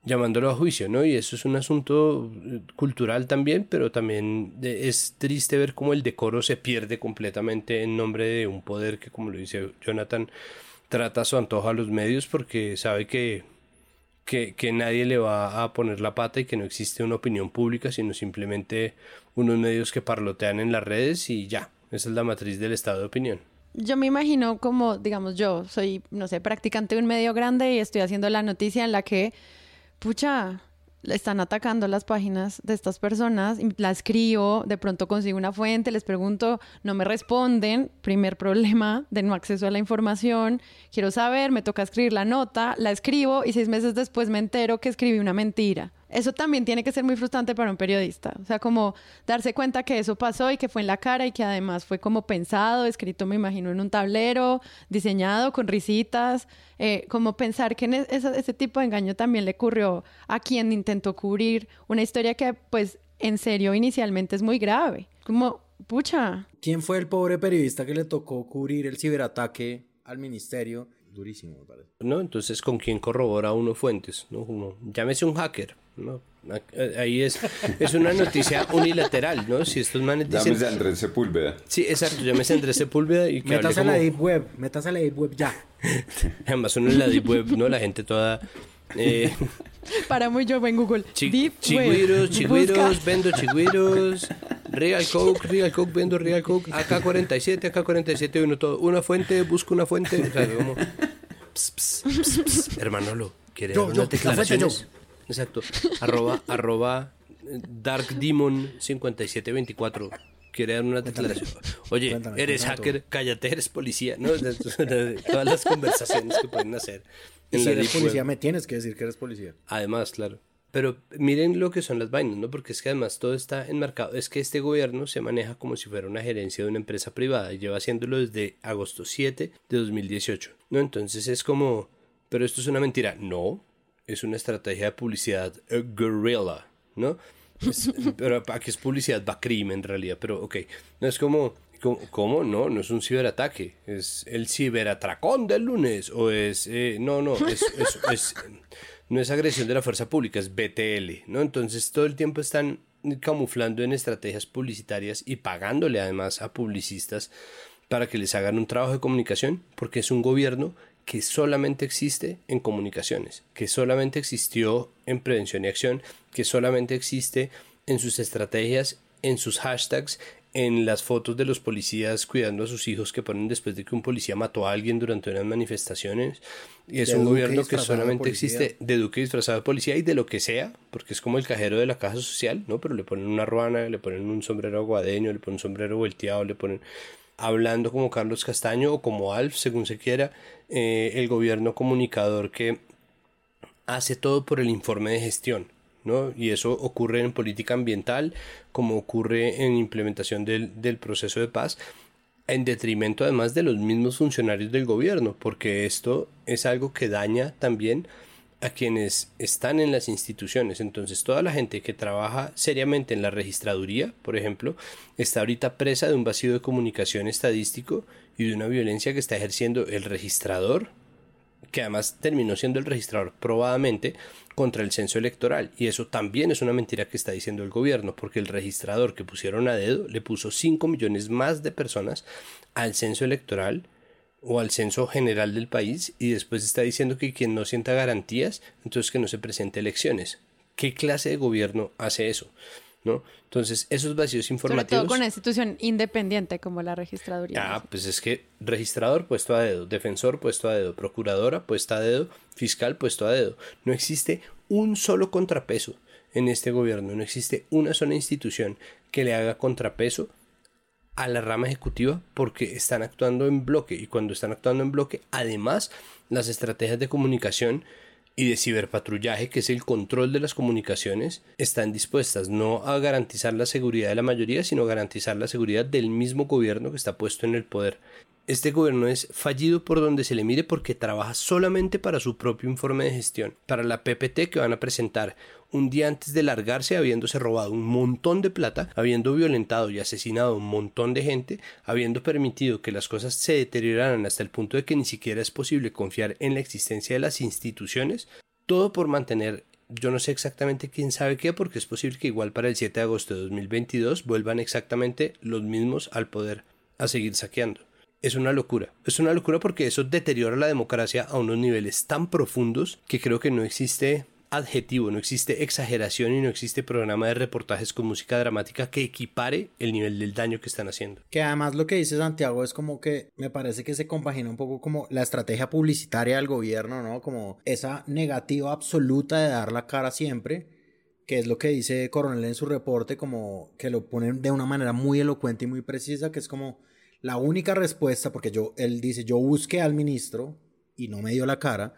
llamándolo a juicio, ¿no? Y eso es un asunto cultural también, pero también es triste ver cómo el decoro se pierde completamente en nombre de un poder que, como lo dice Jonathan, trata a su antojo a los medios porque sabe que, que, que nadie le va a poner la pata y que no existe una opinión pública, sino simplemente unos medios que parlotean en las redes y ya, esa es la matriz del estado de opinión yo me imagino como, digamos, yo soy, no sé, practicante de un medio grande y estoy haciendo la noticia en la que, pucha, le están atacando las páginas de estas personas, la escribo, de pronto consigo una fuente, les pregunto, no me responden, primer problema de no acceso a la información, quiero saber, me toca escribir la nota, la escribo y seis meses después me entero que escribí una mentira. Eso también tiene que ser muy frustrante para un periodista, o sea, como darse cuenta que eso pasó y que fue en la cara y que además fue como pensado, escrito, me imagino, en un tablero, diseñado con risitas, eh, como pensar que ese, ese tipo de engaño también le ocurrió a quien intentó cubrir una historia que, pues, en serio, inicialmente es muy grave. Como, pucha. ¿Quién fue el pobre periodista que le tocó cubrir el ciberataque al ministerio? Durísimo, me parece. ¿No? Entonces, ¿con quién corrobora uno fuentes? ¿No? Como, llámese un hacker. ¿No? Ahí es, es una noticia unilateral, ¿no? Si estos manes dicen... Llámese Andrés Sepúlveda. Sí, exacto, llámese Andrés Sepúlveda y que Metas a la Deep Web, metas a la Deep Web ya. Además, uno en la Deep Web, ¿no? La gente toda... Eh... Para muy yo en Google. Chi chigüiros, chigüiros, vendo chigüiros. Real Coke, Real Coke, vendo Real Coke. AK-47, AK-47, uno todo. Una fuente, busco una fuente. O sea, como... Pss, pss, pss, Hermanolo, ¿quiere yo, yo, declaraciones? Exacto. arroba, arroba Dark Demon 5724. quiere dar una declaración. Oye, Cuéntame, eres cuéntame hacker, cállate, eres policía. ¿no? Todas las conversaciones que pueden hacer. En si la eres Web. policía, me tienes que decir que eres policía. Además, claro. Pero miren lo que son las vainas, ¿no? Porque es que además todo está enmarcado. Es que este gobierno se maneja como si fuera una gerencia de una empresa privada y lleva haciéndolo desde agosto 7 de 2018, ¿no? Entonces es como, pero esto es una mentira. No, es una estrategia de publicidad eh, guerrilla, ¿no? Es- pero aquí es publicidad Bacrim en realidad, pero ok. No es como, ¿cómo? cómo? No, no es un ciberataque. Es el ciberatracón del lunes. O es, eh, no, no, es- no es agresión de la fuerza pública, es BTL, ¿no? Entonces todo el tiempo están camuflando en estrategias publicitarias y pagándole además a publicistas para que les hagan un trabajo de comunicación, porque es un gobierno que solamente existe en comunicaciones, que solamente existió en prevención y acción, que solamente existe en sus estrategias, en sus hashtags, en las fotos de los policías cuidando a sus hijos que ponen después de que un policía mató a alguien durante unas manifestaciones. Y es De un Duque gobierno que solamente existe de Duque disfrazado de policía y de lo que sea, porque es como el cajero de la caja social, ¿no? Pero le ponen una ruana, le ponen un sombrero aguadeño, le ponen un sombrero volteado, le ponen hablando como Carlos Castaño o como Alf, según se quiera, eh, el gobierno comunicador que hace todo por el informe de gestión, ¿no? Y eso ocurre en política ambiental, como ocurre en implementación del, del proceso de paz, en detrimento además de los mismos funcionarios del gobierno, porque esto es algo que daña también a quienes están en las instituciones. Entonces, toda la gente que trabaja seriamente en la registraduría, por ejemplo, está ahorita presa de un vacío de comunicación estadístico y de una violencia que está ejerciendo el registrador, que además terminó siendo el registrador probadamente contra el censo electoral. Y eso también es una mentira que está diciendo el gobierno, porque el registrador que pusieron a dedo le puso 5 millones más de personas al censo electoral o al censo general del país y después está diciendo que quien no sienta garantías, entonces que no se presente elecciones. ¿Qué clase de gobierno hace eso? ¿No? Entonces, esos vacíos Sobre informativos... todo con una institución independiente como la registraduría. Ah, pues es que registrador puesto a dedo, defensor puesto a dedo, procuradora puesta a dedo, fiscal puesto a dedo. No existe un solo contrapeso en este gobierno, no existe una sola institución que le haga contrapeso a la rama ejecutiva porque están actuando en bloque y cuando están actuando en bloque, además las estrategias de comunicación y de ciberpatrullaje, que es el control de las comunicaciones, están dispuestas no a garantizar la seguridad de la mayoría, sino a garantizar la seguridad del mismo gobierno que está puesto en el poder. Este gobierno es fallido por donde se le mire porque trabaja solamente para su propio informe de gestión, para la PPT que van a presentar un día antes de largarse habiéndose robado un montón de plata, habiendo violentado y asesinado un montón de gente, habiendo permitido que las cosas se deterioraran hasta el punto de que ni siquiera es posible confiar en la existencia de las instituciones, todo por mantener yo no sé exactamente quién sabe qué, porque es posible que igual para el 7 de agosto de 2022 vuelvan exactamente los mismos al poder a seguir saqueando. Es una locura. Es una locura porque eso deteriora la democracia a unos niveles tan profundos que creo que no existe adjetivo, no existe exageración y no existe programa de reportajes con música dramática que equipare el nivel del daño que están haciendo. Que además lo que dice Santiago es como que me parece que se compagina un poco como la estrategia publicitaria del gobierno, ¿no? Como esa negativa absoluta de dar la cara siempre, que es lo que dice Coronel en su reporte, como que lo ponen de una manera muy elocuente y muy precisa, que es como la única respuesta, porque yo, él dice, yo busqué al ministro y no me dio la cara.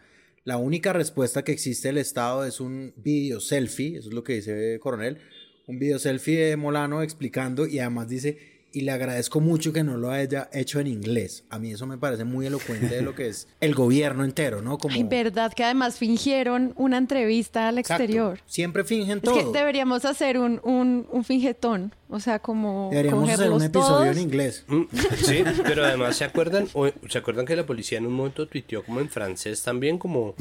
La única respuesta que existe del Estado es un video selfie, eso es lo que dice Coronel, un video selfie de Molano explicando y además dice, y le agradezco mucho que no lo haya hecho en inglés. A mí eso me parece muy elocuente de lo que es el gobierno entero, ¿no? Como Ay, verdad que además fingieron una entrevista al Exacto. exterior. siempre fingen Es todo. que deberíamos hacer un, un, un fingetón. O sea, como. Deberíamos hacer un episodio todos. en inglés. Mm, Sí, pero además se acuerdan, o- se acuerdan que la policía en un momento tuiteó como en francés también, como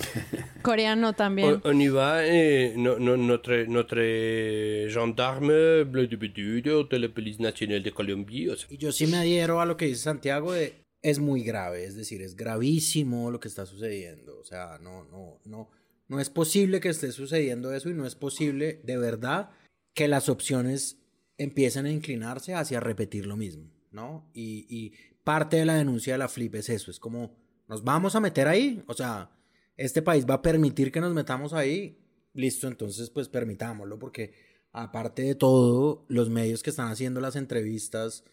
Coreano también. on, on y va, eh, no, no, notre, notre gendarme bleu de la police nationale de Colombie. o sea, Y yo sí me adhiero a lo que dice Santiago de es muy grave, es decir, es gravísimo lo que está sucediendo. O sea, no, no, no, no es posible que esté sucediendo eso y no es posible de verdad que las opciones empiecen a inclinarse hacia repetir lo mismo, ¿no? Y, parte de la denuncia de la FLIP es eso, es como, nos vamos a meter ahí, o sea, este país va a permitir que nos metamos ahí, listo, entonces pues permitámoslo, porque aparte de todo, los medios que están haciendo las entrevistas,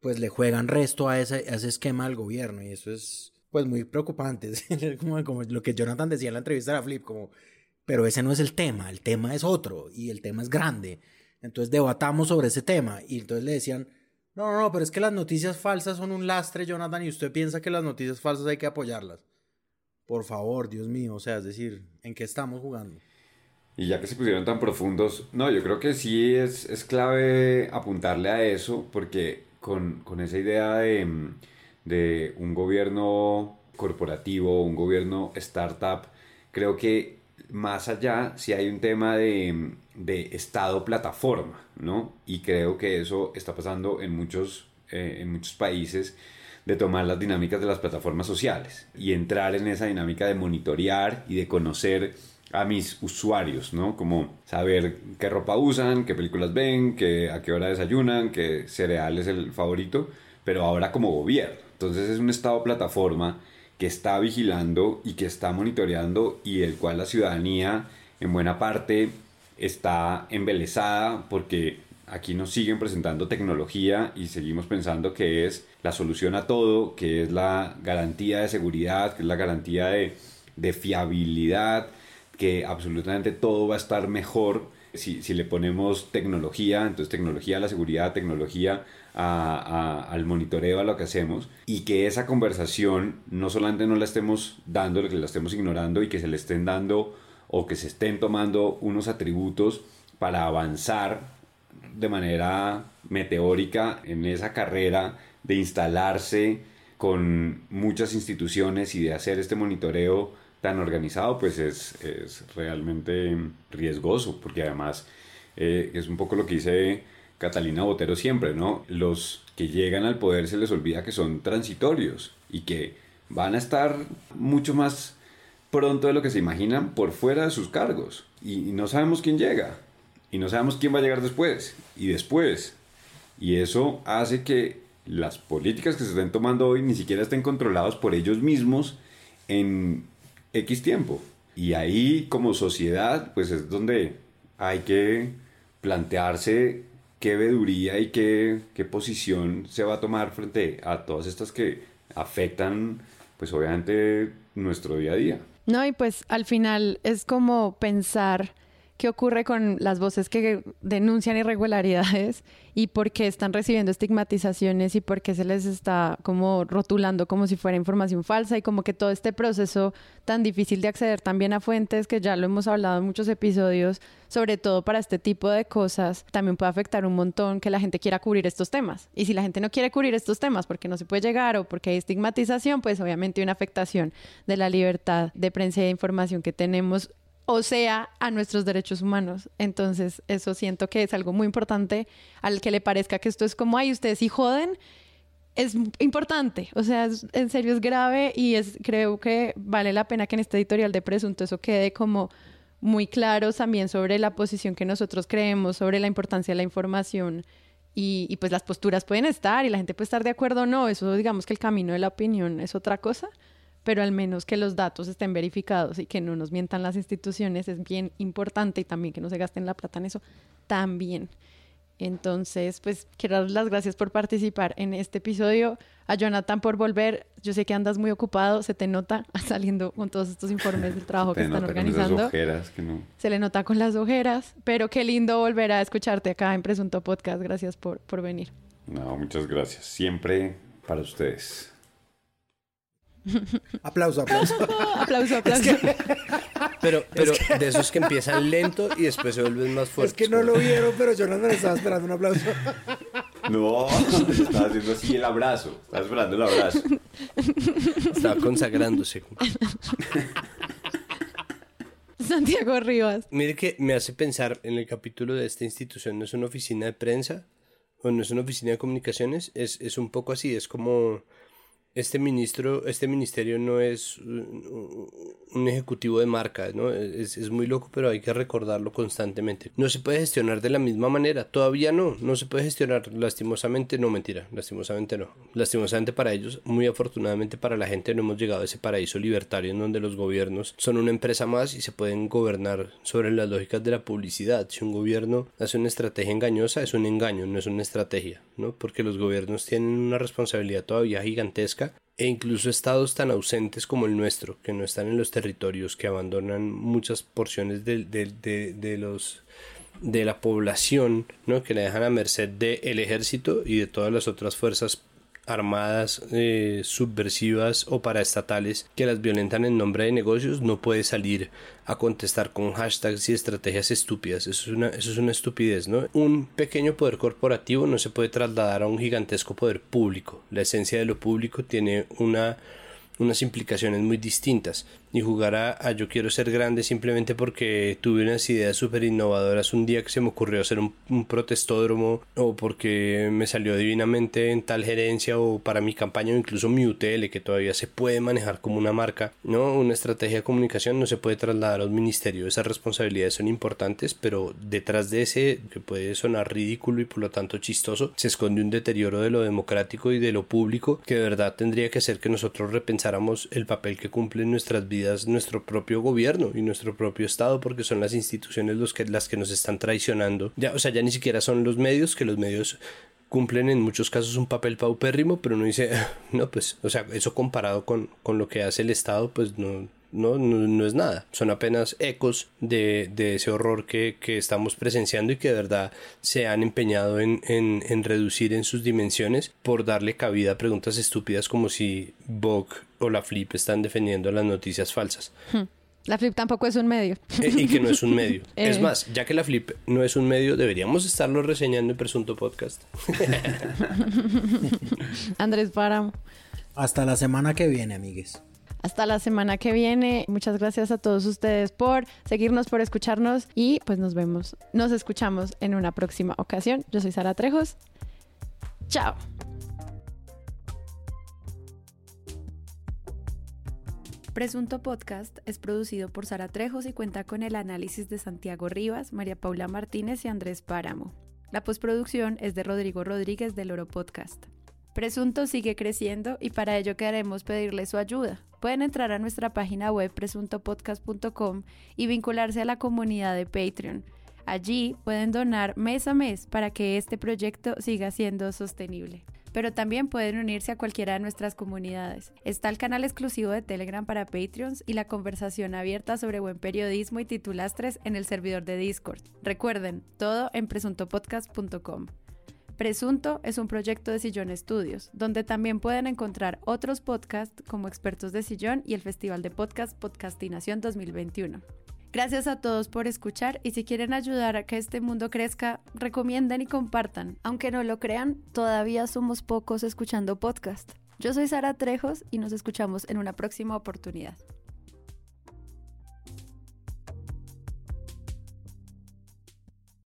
pues le juegan resto a ese, a ese esquema del gobierno y eso es pues muy preocupante. como, como lo que Jonathan decía en la entrevista de la Flip, como, pero ese no es el tema, el tema es otro y el tema es grande. Entonces debatamos sobre ese tema y entonces le decían, no, no, no, pero es que las noticias falsas son un lastre, Jonathan, y usted piensa que las noticias falsas hay que apoyarlas. Por favor, Dios mío, o sea, es decir, ¿en qué estamos jugando? Y ya que se pusieron tan profundos, no, yo creo que sí es, es clave apuntarle a eso, porque con, con esa idea de, de un gobierno corporativo, un gobierno startup, creo que más allá si hay un tema de, de Estado plataforma, ¿no? Y creo que eso está pasando en muchos, eh, en muchos países de tomar las dinámicas de las plataformas sociales y entrar en esa dinámica de monitorear y de conocer a mis usuarios, ¿no? Como saber qué ropa usan, qué películas ven, qué, a qué hora desayunan, qué cereal es el favorito, pero ahora como gobierno. Entonces es un estado plataforma que está vigilando y que está monitoreando y el cual la ciudadanía en buena parte está embelesada porque aquí nos siguen presentando tecnología y seguimos pensando que es la solución a todo, que es la garantía de seguridad, que es la garantía de, de fiabilidad, que absolutamente todo va a estar mejor si, si le ponemos tecnología, entonces tecnología a la seguridad, tecnología al monitoreo, a lo que hacemos, y que esa conversación no solamente no la estemos dando, que la estemos ignorando y que se le estén dando o que se estén tomando unos atributos para avanzar de manera meteórica en esa carrera de instalarse con muchas instituciones y de hacer este monitoreo tan organizado, pues es, es realmente riesgoso, porque además eh, es un poco lo que dice Catalina Botero siempre, ¿no? Los que llegan al poder se les olvida que son transitorios y que van a estar mucho más pronto de lo que se imaginan por fuera de sus cargos. Y, y no sabemos quién llega. Y no sabemos quién va a llegar después. Y después. Y eso hace que las políticas que se estén tomando hoy ni siquiera estén controladas por ellos mismos en X tiempo. Y ahí como sociedad, pues es donde hay que plantearse qué veduría y qué, qué posición se va a tomar frente a todas estas que afectan, pues obviamente, nuestro día a día. No, y pues al final es como pensar qué ocurre con las voces que denuncian irregularidades y por qué están recibiendo estigmatizaciones y por qué se les está como rotulando como si fuera información falsa y como que todo este proceso tan difícil de acceder también a fuentes que ya lo hemos hablado en muchos episodios, sobre todo para este tipo de cosas, también puede afectar un montón que la gente quiera cubrir estos temas. Y si la gente no quiere cubrir estos temas porque no se puede llegar o porque hay estigmatización, pues obviamente hay una afectación de la libertad de prensa y de información que tenemos o sea a nuestros derechos humanos. Entonces, eso siento que es algo muy importante al que le parezca que esto es como, ay, ustedes sí joden, es importante, o sea, en serio es grave y es, creo que vale la pena que en este editorial de presunto eso quede como muy claro también sobre la posición que nosotros creemos, sobre la importancia de la información y, y pues las posturas pueden estar y la gente puede estar de acuerdo o no, eso digamos que el camino de la opinión es otra cosa, pero al menos que los datos estén verificados y que no nos mientan las instituciones es bien importante y también que no se gasten la plata en eso también. Entonces, pues quiero dar las gracias por participar en este episodio. A Jonathan por volver. Yo sé que andas muy ocupado, se te nota saliendo con todos estos informes del trabajo que están organizando. Ojeras, que no. Se le nota con las ojeras, pero qué lindo volver a escucharte acá en Presunto Podcast. Gracias por, por venir. No, muchas gracias. Siempre para ustedes. Aplauso, aplauso. aplauso, aplauso. pero pero de esos que empiezan lento y después se vuelven más fuertes. Es que no lo vieron, pero yo no estaba esperando un aplauso. No, estaba haciendo así el abrazo. Estaba esperando el abrazo. Estaba consagrándose. Santiago Rivas. Mire que me hace pensar en el capítulo de esta institución, no es una oficina de prensa o no es una oficina de comunicaciones, es, es un poco así, es como este ministro, este ministerio no es un ejecutivo de marca, ¿no? Es, es, muy loco, pero hay que recordarlo constantemente. No se puede gestionar de la misma manera, todavía no, no se puede gestionar lastimosamente, no mentira, lastimosamente no. Lastimosamente para ellos, muy afortunadamente para la gente no hemos llegado a ese paraíso libertario en donde los gobiernos son una empresa más y se pueden gobernar sobre las lógicas de la publicidad. Si un gobierno hace una estrategia engañosa, es un engaño, no es una estrategia, ¿no? Porque los gobiernos tienen una responsabilidad todavía gigantesca e incluso estados tan ausentes como el nuestro, que no están en los territorios, que abandonan muchas porciones de, de, los de la población, ¿no? que la dejan a merced del ejército y de todas las otras fuerzas armadas eh, subversivas o paraestatales que las violentan en nombre de negocios no puede salir a contestar con hashtags y estrategias estúpidas. Eso es una, eso es una estupidez, ¿no? Un pequeño poder corporativo no se puede trasladar a un gigantesco poder público. La esencia de lo público tiene una unas implicaciones muy distintas y jugar a, yo quiero ser grande simplemente porque tuve unas ideas súper innovadoras un día que se me ocurrió hacer un, protestódromo o porque me salió divinamente en tal gerencia o para mi campaña o incluso mi UTL que todavía se puede manejar como una marca, ¿no? Una estrategia de comunicación no se puede trasladar a un ministerio, esas responsabilidades son importantes, pero detrás de ese, que puede sonar ridículo y por lo tanto chistoso, se esconde un deterioro de lo democrático y de lo público que de verdad tendría que hacer que nosotros repensáramos el papel que cumplen nuestras vidas nuestro propio gobierno y nuestro propio Estado, porque son las instituciones los que, las que nos están traicionando. Ya, o sea, ya ni siquiera son los medios, que los medios cumplen en muchos casos un papel paupérrimo, pero uno dice, no, pues, o sea, eso comparado con, con lo que hace el Estado, pues no, no, no, es nada. Son apenas ecos de, de ese horror que, que, estamos presenciando y que de verdad se han empeñado en, en, en, reducir en sus dimensiones por darle cabida a preguntas estúpidas como si Vogue o la Flip están defendiendo las noticias falsas. Hmm. La Flip tampoco es un medio. Eh, y que no es un medio. Es eh. más, ya que la Flip no es un medio, deberíamos estarlo reseñando en Presunto Podcast. Andrés Páramo. Hasta la semana que viene, amigues. Hasta la semana que viene. Muchas gracias a todos ustedes por seguirnos, por escucharnos y pues nos vemos, nos escuchamos en una próxima ocasión. Yo soy Sara Trejos. Chao. Presunto Podcast es producido por Sara Trejos y cuenta con el análisis de Santiago Rivas, María Paula Martínez y Andrés Páramo. La postproducción es de Rodrigo Rodríguez del Oro Podcast. Presunto sigue creciendo y para ello queremos pedirle su ayuda. Pueden entrar a nuestra página web presuntopodcast.com y vincularse a la comunidad de Patreon. Allí pueden donar mes a mes para que este proyecto siga siendo sostenible. Pero también pueden unirse a cualquiera de nuestras comunidades. Está el canal exclusivo de Telegram para Patreons y la conversación abierta sobre buen periodismo y titulastres en el servidor de Discord. Recuerden, todo en presuntopodcast.com. Presunto es un proyecto de Sillón Estudios, donde también pueden encontrar otros podcasts como Expertos de Sillón y el Festival de Podcast Podcastinación 2021. Gracias a todos por escuchar y si quieren ayudar a que este mundo crezca, recomienden y compartan. Aunque no lo crean, todavía somos pocos escuchando podcast. Yo soy Sara Trejos y nos escuchamos en una próxima oportunidad.